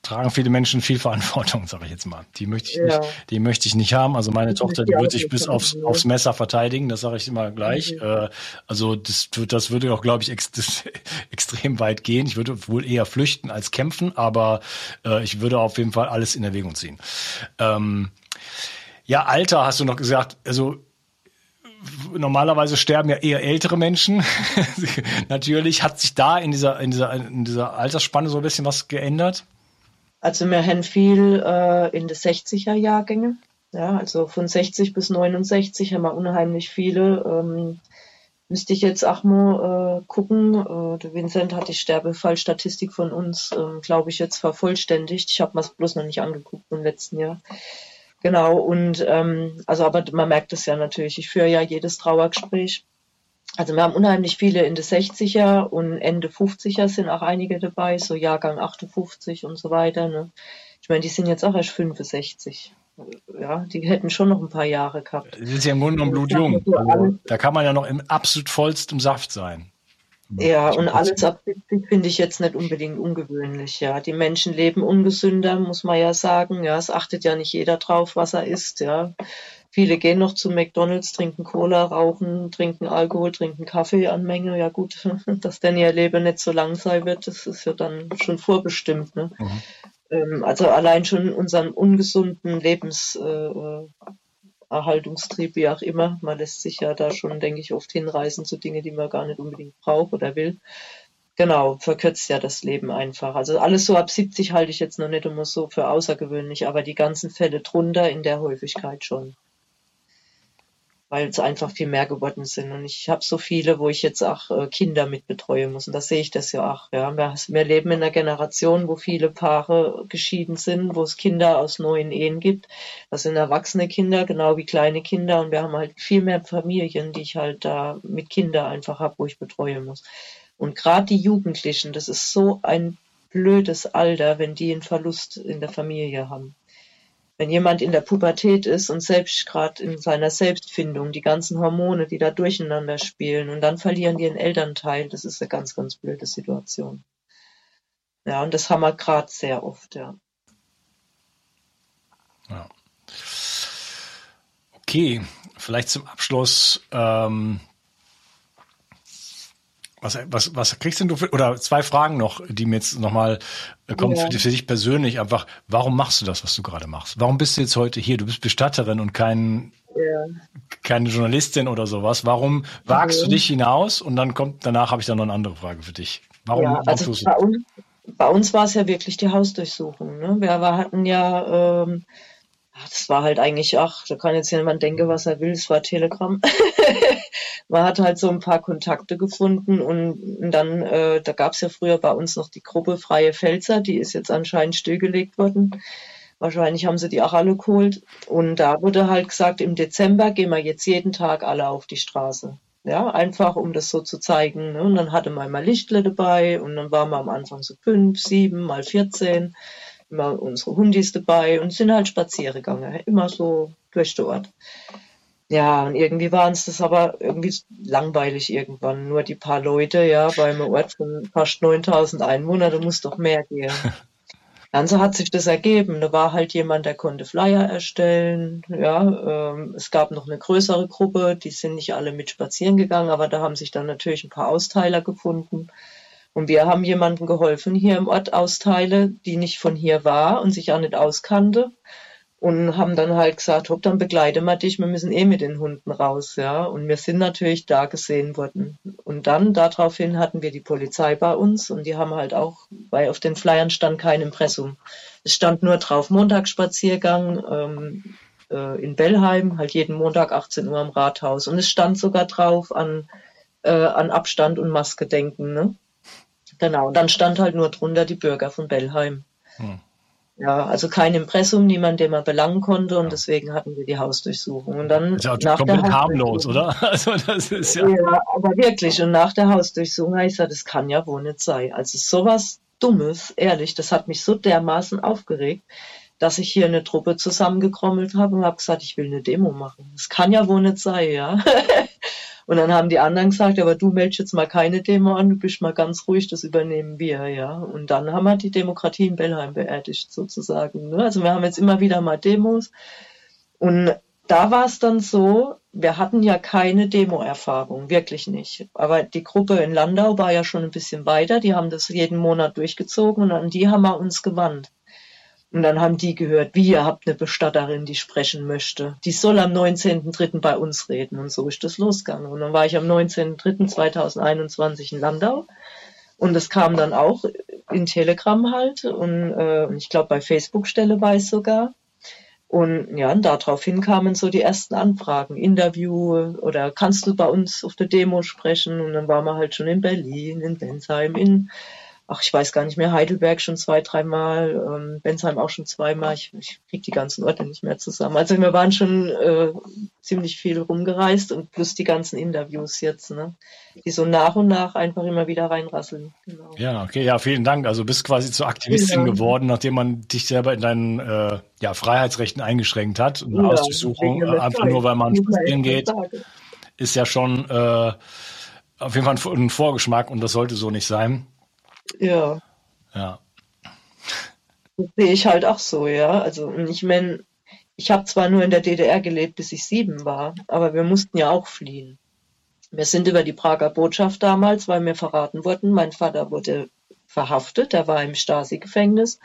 tragen viele Menschen viel Verantwortung, sage ich jetzt mal. Die möchte ich ja. nicht, die möchte ich nicht haben. Also meine das Tochter, die wird sich bis aufs, aufs Messer verteidigen, das sage ich immer gleich. Mhm. Äh, also das, das würde auch, glaube ich, ex, extrem weit gehen. Ich würde wohl eher flüchten als kämpfen, aber äh, ich würde auf jeden Fall alles in Erwägung ziehen. Ähm, ja, Alter hast du noch gesagt. Also normalerweise sterben ja eher ältere Menschen. Natürlich hat sich da in dieser, in dieser, in dieser Altersspanne so ein bisschen was geändert. Also wir haben viel äh, in den 60er Jahrgänge. Ja, also von 60 bis 69 haben wir unheimlich viele. Ähm, müsste ich jetzt auch mal äh, gucken. Äh, der Vincent hat die Sterbefallstatistik von uns, äh, glaube ich, jetzt vervollständigt. Ich habe mir es bloß noch nicht angeguckt im letzten Jahr. Genau, und ähm, also aber man merkt es ja natürlich. Ich führe ja jedes Trauergespräch also wir haben unheimlich viele in den 60er und Ende 50er sind auch einige dabei, so Jahrgang 58 und so weiter. Ne? Ich meine, die sind jetzt auch erst 65. Ja, die hätten schon noch ein paar Jahre gehabt. Die sind ja im Grunde genommen blutjung. Also, da kann man ja noch im absolut vollsten Saft sein. Ja, und alles ab 70 finde ich jetzt nicht unbedingt ungewöhnlich. Ja, die Menschen leben ungesünder, muss man ja sagen. Ja, es achtet ja nicht jeder drauf, was er isst. Ja, Viele gehen noch zu McDonalds, trinken Cola, rauchen, trinken Alkohol, trinken Kaffee an Menge. Ja gut, dass denn ihr Leben nicht so lang sein wird, das ist ja dann schon vorbestimmt. Ne? Mhm. Ähm, also allein schon unseren ungesunden Lebenserhaltungstrieb, äh, wie auch immer, man lässt sich ja da schon, denke ich, oft hinreißen zu Dingen, die man gar nicht unbedingt braucht oder will. Genau, verkürzt ja das Leben einfach. Also alles so ab 70 halte ich jetzt noch nicht immer so für außergewöhnlich, aber die ganzen Fälle drunter in der Häufigkeit schon weil es einfach viel mehr geworden sind. Und ich habe so viele, wo ich jetzt auch äh, Kinder mit betreuen muss. Und da sehe ich das ja auch. Ja. Wir, wir leben in einer Generation, wo viele Paare geschieden sind, wo es Kinder aus neuen Ehen gibt. Das sind erwachsene Kinder, genau wie kleine Kinder. Und wir haben halt viel mehr Familien, die ich halt da mit Kindern einfach habe, wo ich betreuen muss. Und gerade die Jugendlichen, das ist so ein blödes Alter, wenn die einen Verlust in der Familie haben wenn jemand in der Pubertät ist und selbst gerade in seiner Selbstfindung die ganzen Hormone, die da durcheinander spielen und dann verlieren die einen Elternteil, das ist eine ganz, ganz blöde Situation. Ja, und das haben wir gerade sehr oft, ja. ja. Okay, vielleicht zum Abschluss ähm, was, was, was kriegst denn du für, oder zwei Fragen noch, die mir jetzt nochmal äh, kommen ja. für, für, dich persönlich einfach. Warum machst du das, was du gerade machst? Warum bist du jetzt heute hier? Du bist Bestatterin und kein, ja. keine Journalistin oder sowas. Warum wagst ja. du dich hinaus? Und dann kommt, danach habe ich dann noch eine andere Frage für dich. Warum ja, also bei uns, bei uns war es ja wirklich die Hausdurchsuchung. Ne? Wir, wir hatten ja, ähm, das war halt eigentlich, ach, da kann jetzt jemand denken, was er will, es war Telegram. Man hat halt so ein paar Kontakte gefunden und dann, äh, da gab es ja früher bei uns noch die Gruppe Freie Pfälzer, die ist jetzt anscheinend stillgelegt worden. Wahrscheinlich haben sie die auch alle geholt. Und da wurde halt gesagt, im Dezember gehen wir jetzt jeden Tag alle auf die Straße. Ja, einfach um das so zu zeigen. Ne? Und dann hatte man mal Lichtle dabei und dann waren wir am Anfang so fünf, sieben, mal vierzehn immer unsere Hundis dabei und sind halt spazieren gegangen, immer so durch den Ort. Ja, und irgendwie waren es das aber irgendwie langweilig irgendwann. Nur die paar Leute, ja, bei einem Ort von fast 9000 Einwohnern, da muss doch mehr gehen. Dann so hat sich das ergeben. Da war halt jemand, der konnte Flyer erstellen. Ja, ähm, es gab noch eine größere Gruppe, die sind nicht alle mit spazieren gegangen, aber da haben sich dann natürlich ein paar Austeiler gefunden. Und wir haben jemandem geholfen hier im Ort austeile, die nicht von hier war und sich auch nicht auskannte. Und haben dann halt gesagt, hopp, dann begleite mal dich, wir müssen eh mit den Hunden raus, ja. Und wir sind natürlich da gesehen worden. Und dann, daraufhin hatten wir die Polizei bei uns und die haben halt auch, weil auf den Flyern stand kein Impressum. Es stand nur drauf Montagsspaziergang ähm, äh, in Bellheim, halt jeden Montag 18 Uhr am Rathaus. Und es stand sogar drauf an, äh, an Abstand und Maske denken, ne? Genau, und dann stand halt nur drunter die Bürger von Bellheim. Hm. Ja, also kein Impressum, niemand, den man belangen konnte und ja. deswegen hatten wir die Hausdurchsuchung. Und dann ist ja nach komplett der harmlos, oder? Also das ist ja. Ja, aber wirklich. Und nach der Hausdurchsuchung habe ich gesagt, das kann ja wohl nicht sein. Also sowas Dummes, ehrlich, das hat mich so dermaßen aufgeregt, dass ich hier eine Truppe zusammengekrommelt habe und habe gesagt, ich will eine Demo machen. Das kann ja wohl nicht sein, ja. Und dann haben die anderen gesagt, aber du meldest jetzt mal keine Demo an, du bist mal ganz ruhig, das übernehmen wir, ja. Und dann haben wir die Demokratie in Bellheim beerdigt, sozusagen. Ne? Also wir haben jetzt immer wieder mal Demos. Und da war es dann so, wir hatten ja keine Demo-Erfahrung, wirklich nicht. Aber die Gruppe in Landau war ja schon ein bisschen weiter, die haben das jeden Monat durchgezogen und an die haben wir uns gewandt. Und dann haben die gehört, wie ihr habt eine Bestatterin, die sprechen möchte. Die soll am 19.03. bei uns reden. Und so ist das losgegangen. Und dann war ich am 19.03.2021 in Landau. Und es kam dann auch in Telegram halt. Und äh, ich glaube, bei Facebook stelle war es sogar. Und ja, und daraufhin kamen so die ersten Anfragen, Interview oder kannst du bei uns auf der Demo sprechen? Und dann waren wir halt schon in Berlin, in Bensheim, in ach, ich weiß gar nicht mehr, Heidelberg schon zwei, dreimal, ähm, Bensheim auch schon zweimal. Ich, ich krieg die ganzen Orte nicht mehr zusammen. Also wir waren schon äh, ziemlich viel rumgereist und plus die ganzen Interviews jetzt, ne? Die so nach und nach einfach immer wieder reinrasseln. Genau. Ja, okay, ja, vielen Dank. Also bist quasi zur Aktivistin ja. geworden, nachdem man dich selber in deinen äh, ja, Freiheitsrechten eingeschränkt hat. Eine ja, Hausdurchsuchung, äh, einfach nur weil man spazieren geht, ist ja schon äh, auf jeden Fall ein Vorgeschmack und das sollte so nicht sein. Ja. Ja. Das sehe ich halt auch so, ja. Also ich meine, ich habe zwar nur in der DDR gelebt, bis ich sieben war, aber wir mussten ja auch fliehen. Wir sind über die Prager Botschaft damals, weil wir verraten wurden. Mein Vater wurde verhaftet, er war im Stasi-Gefängnis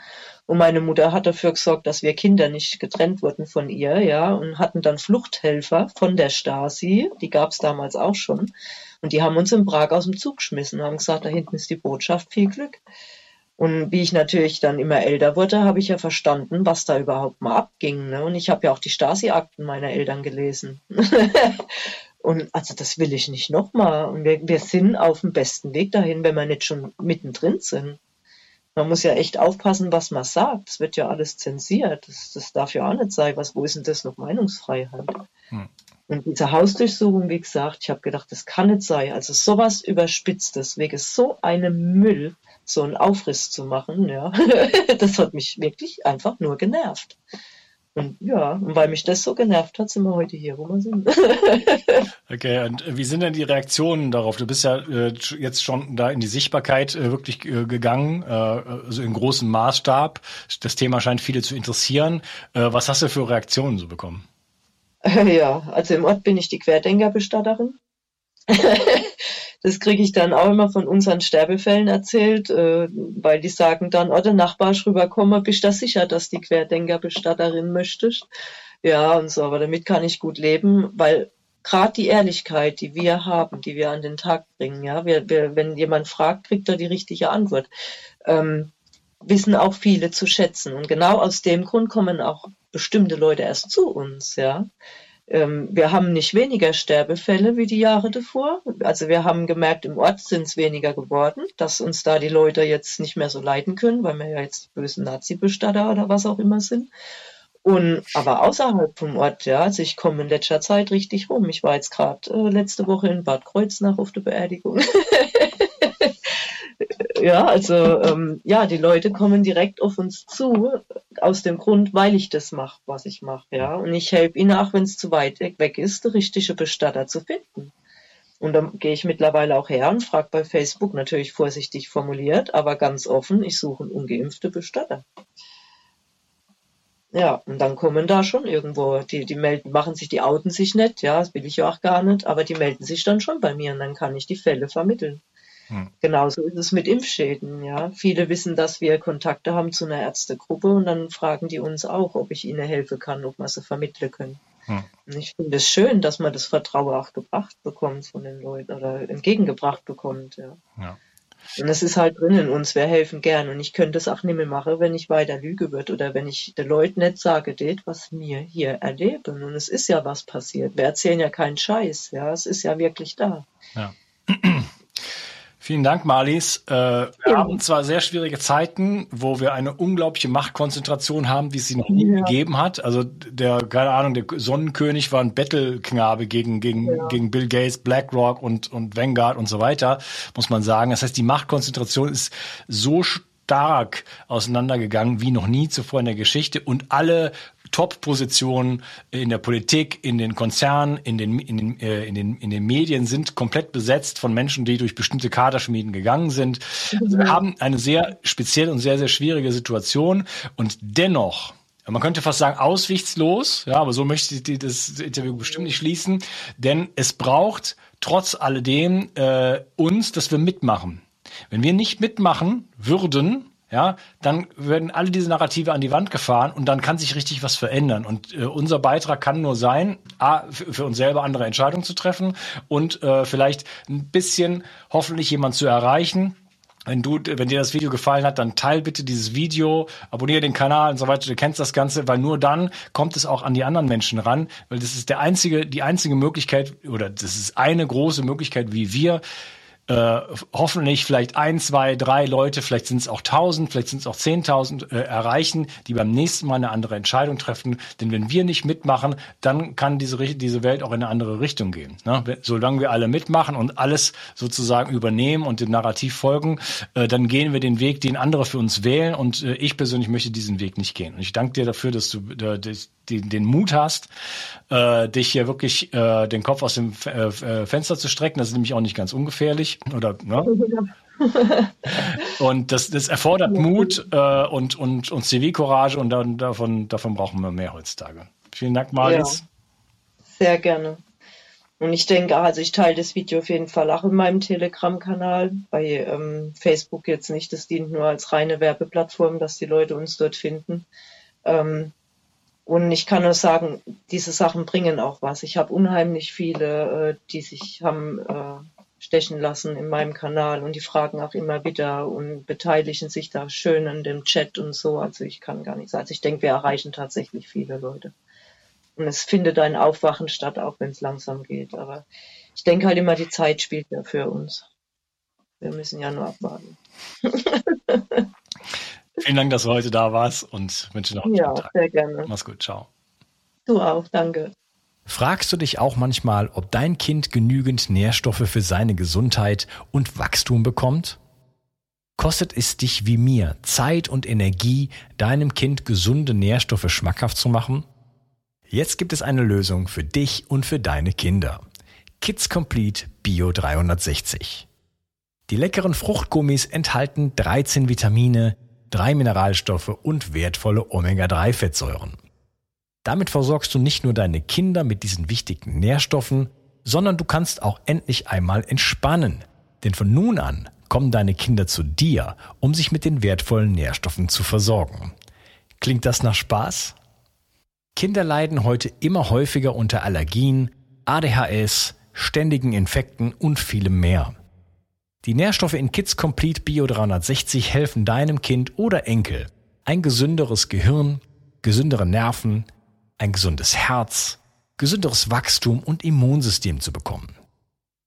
und meine Mutter hat dafür gesorgt, dass wir Kinder nicht getrennt wurden von ihr, ja, und hatten dann Fluchthelfer von der Stasi, die gab es damals auch schon. Und die haben uns in Prag aus dem Zug geschmissen, haben gesagt, da hinten ist die Botschaft, viel Glück. Und wie ich natürlich dann immer älter wurde, habe ich ja verstanden, was da überhaupt mal abging. Ne? Und ich habe ja auch die Stasi-Akten meiner Eltern gelesen. und also das will ich nicht nochmal. Und wir, wir sind auf dem besten Weg dahin, wenn wir nicht schon mittendrin sind. Man muss ja echt aufpassen, was man sagt. Es wird ja alles zensiert. Das, das darf ja auch nicht sein. Was, wo ist denn das noch Meinungsfreiheit? Hm. Und diese Hausdurchsuchung, wie gesagt, ich habe gedacht, das kann nicht sein. Also sowas Überspitztes, wegen so einem Müll, so einen Aufriss zu machen, ja, das hat mich wirklich einfach nur genervt. Und ja, und weil mich das so genervt hat, sind wir heute hier, wo wir sind. okay, und wie sind denn die Reaktionen darauf? Du bist ja äh, jetzt schon da in die Sichtbarkeit äh, wirklich äh, gegangen, äh, also in großem Maßstab. Das Thema scheint viele zu interessieren. Äh, was hast du für Reaktionen so bekommen? Ja, also im Ort bin ich die Querdenkerbestatterin. das kriege ich dann auch immer von unseren Sterbefällen erzählt, äh, weil die sagen dann, oh, der Nachbar ist rübergekommen, bist du sicher, dass die Querdenkerbestatterin möchtest? Ja, und so, aber damit kann ich gut leben, weil gerade die Ehrlichkeit, die wir haben, die wir an den Tag bringen, ja, wir, wir, wenn jemand fragt, kriegt er die richtige Antwort. Ähm, wissen auch viele zu schätzen. Und genau aus dem Grund kommen auch bestimmte Leute erst zu uns, ja. Ähm, wir haben nicht weniger Sterbefälle wie die Jahre davor. Also wir haben gemerkt, im Ort sind es weniger geworden, dass uns da die Leute jetzt nicht mehr so leiden können, weil wir ja jetzt bösen Nazi-Bestatter oder was auch immer sind. Und aber außerhalb vom Ort, ja, also ich komme in letzter Zeit richtig rum. Ich war jetzt gerade äh, letzte Woche in Bad Kreuznach auf der Beerdigung. ja, also ähm, ja, die Leute kommen direkt auf uns zu, aus dem Grund, weil ich das mache, was ich mache, ja. Und ich helfe ihnen auch, wenn es zu weit weg ist, der richtige Bestatter zu finden. Und dann gehe ich mittlerweile auch her und frage bei Facebook, natürlich vorsichtig formuliert, aber ganz offen, ich suche einen ungeimpfte Bestatter. Ja, und dann kommen da schon irgendwo, die, die melden, machen sich, die outen sich nicht, ja, das will ich ja auch gar nicht, aber die melden sich dann schon bei mir und dann kann ich die Fälle vermitteln. Hm. Genauso ist es mit Impfschäden. Ja. Viele wissen, dass wir Kontakte haben zu einer Ärztegruppe und dann fragen die uns auch, ob ich ihnen helfen kann, ob wir sie vermitteln können. Hm. Ich finde es schön, dass man das Vertrauen auch gebracht bekommt von den Leuten oder entgegengebracht bekommt. Ja. ja. Und es ist halt drin in uns, wir helfen gern. Und ich könnte es auch nicht mehr machen, wenn ich weiter lüge wird oder wenn ich den Leuten nicht sage, det, was wir hier erleben. Und es ist ja was passiert. Wir erzählen ja keinen Scheiß. Ja, es ist ja wirklich da. Ja. Vielen Dank, Marlies. Äh, wir ja. haben zwar sehr schwierige Zeiten, wo wir eine unglaubliche Machtkonzentration haben, wie es sie noch nie ja. gegeben hat. Also der, keine Ahnung, der Sonnenkönig war ein Bettelknabe gegen, gegen, ja. gegen Bill Gates, BlackRock und, und Vanguard und so weiter, muss man sagen. Das heißt, die Machtkonzentration ist so stark auseinandergegangen wie noch nie zuvor in der Geschichte und alle Top-Positionen in der Politik, in den Konzernen, in den, in, den, äh, in, den, in den Medien sind komplett besetzt von Menschen, die durch bestimmte Kaderschmieden gegangen sind. Also wir haben eine sehr spezielle und sehr, sehr schwierige Situation und dennoch man könnte fast sagen, auswichtslos, ja, aber so möchte ich das Interview bestimmt nicht schließen, denn es braucht trotz alledem äh, uns, dass wir mitmachen. Wenn wir nicht mitmachen würden, ja, dann werden alle diese Narrative an die Wand gefahren und dann kann sich richtig was verändern. Und äh, unser Beitrag kann nur sein, A, für, uns selber andere Entscheidungen zu treffen und äh, vielleicht ein bisschen hoffentlich jemand zu erreichen, wenn du, wenn dir das Video gefallen hat, dann teil bitte dieses Video, abonniere den Kanal und so weiter. Du kennst das Ganze, weil nur dann kommt es auch an die anderen Menschen ran, weil das ist der einzige, die einzige Möglichkeit oder das ist eine große Möglichkeit, wie wir äh, hoffentlich vielleicht ein, zwei, drei Leute, vielleicht sind es auch tausend, vielleicht sind es auch zehntausend äh, erreichen, die beim nächsten Mal eine andere Entscheidung treffen. Denn wenn wir nicht mitmachen, dann kann diese, diese Welt auch in eine andere Richtung gehen. Ne? Solange wir alle mitmachen und alles sozusagen übernehmen und dem Narrativ folgen, äh, dann gehen wir den Weg, den andere für uns wählen. Und äh, ich persönlich möchte diesen Weg nicht gehen. Und ich danke dir dafür, dass du äh, den, den Mut hast, äh, dich hier wirklich äh, den Kopf aus dem F äh, Fenster zu strecken. Das ist nämlich auch nicht ganz ungefährlich. Oder, ne? und das, das erfordert Mut äh, und, und, und Zivilcourage und dann, davon, davon brauchen wir mehr heutzutage. Vielen Dank, Marlies. Ja, sehr gerne. Und ich denke, also ich teile das Video auf jeden Fall auch in meinem Telegram-Kanal. Bei ähm, Facebook jetzt nicht. Das dient nur als reine Werbeplattform, dass die Leute uns dort finden. Ähm, und ich kann nur sagen, diese Sachen bringen auch was. Ich habe unheimlich viele, äh, die sich haben äh, stechen lassen in meinem Kanal und die fragen auch immer wieder und beteiligen sich da schön an dem Chat und so. Also ich kann gar nicht sagen. Also ich denke, wir erreichen tatsächlich viele Leute. Und es findet ein Aufwachen statt, auch wenn es langsam geht. Aber ich denke halt immer, die Zeit spielt ja für uns. Wir müssen ja nur abwarten. Vielen Dank, dass du heute da warst und wünsche noch einen ja, Tag. sehr gerne. Mach's gut, ciao. Du auch, danke. Fragst du dich auch manchmal, ob dein Kind genügend Nährstoffe für seine Gesundheit und Wachstum bekommt? Kostet es dich wie mir Zeit und Energie, deinem Kind gesunde Nährstoffe schmackhaft zu machen? Jetzt gibt es eine Lösung für dich und für deine Kinder. Kids Complete Bio 360. Die leckeren Fruchtgummis enthalten 13 Vitamine, drei Mineralstoffe und wertvolle Omega-3-Fettsäuren. Damit versorgst du nicht nur deine Kinder mit diesen wichtigen Nährstoffen, sondern du kannst auch endlich einmal entspannen. Denn von nun an kommen deine Kinder zu dir, um sich mit den wertvollen Nährstoffen zu versorgen. Klingt das nach Spaß? Kinder leiden heute immer häufiger unter Allergien, ADHS, ständigen Infekten und vielem mehr. Die Nährstoffe in Kids Complete Bio 360 helfen deinem Kind oder Enkel, ein gesünderes Gehirn, gesündere Nerven, ein gesundes Herz, gesünderes Wachstum und Immunsystem zu bekommen.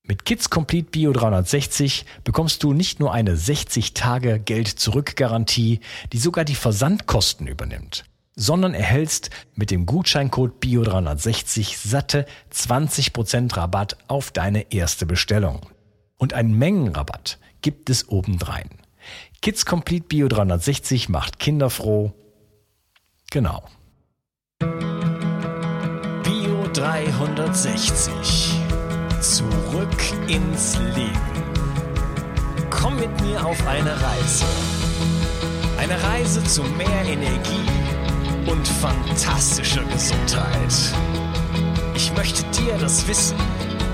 Mit Kids Complete Bio 360 bekommst du nicht nur eine 60 Tage Geld zurück Garantie, die sogar die Versandkosten übernimmt, sondern erhältst mit dem Gutscheincode Bio 360 satte 20% Rabatt auf deine erste Bestellung. Und einen Mengenrabatt gibt es obendrein. Kids Complete Bio 360 macht Kinder froh. Genau. Bio 360. Zurück ins Leben. Komm mit mir auf eine Reise. Eine Reise zu mehr Energie und fantastischer Gesundheit. Ich möchte dir das Wissen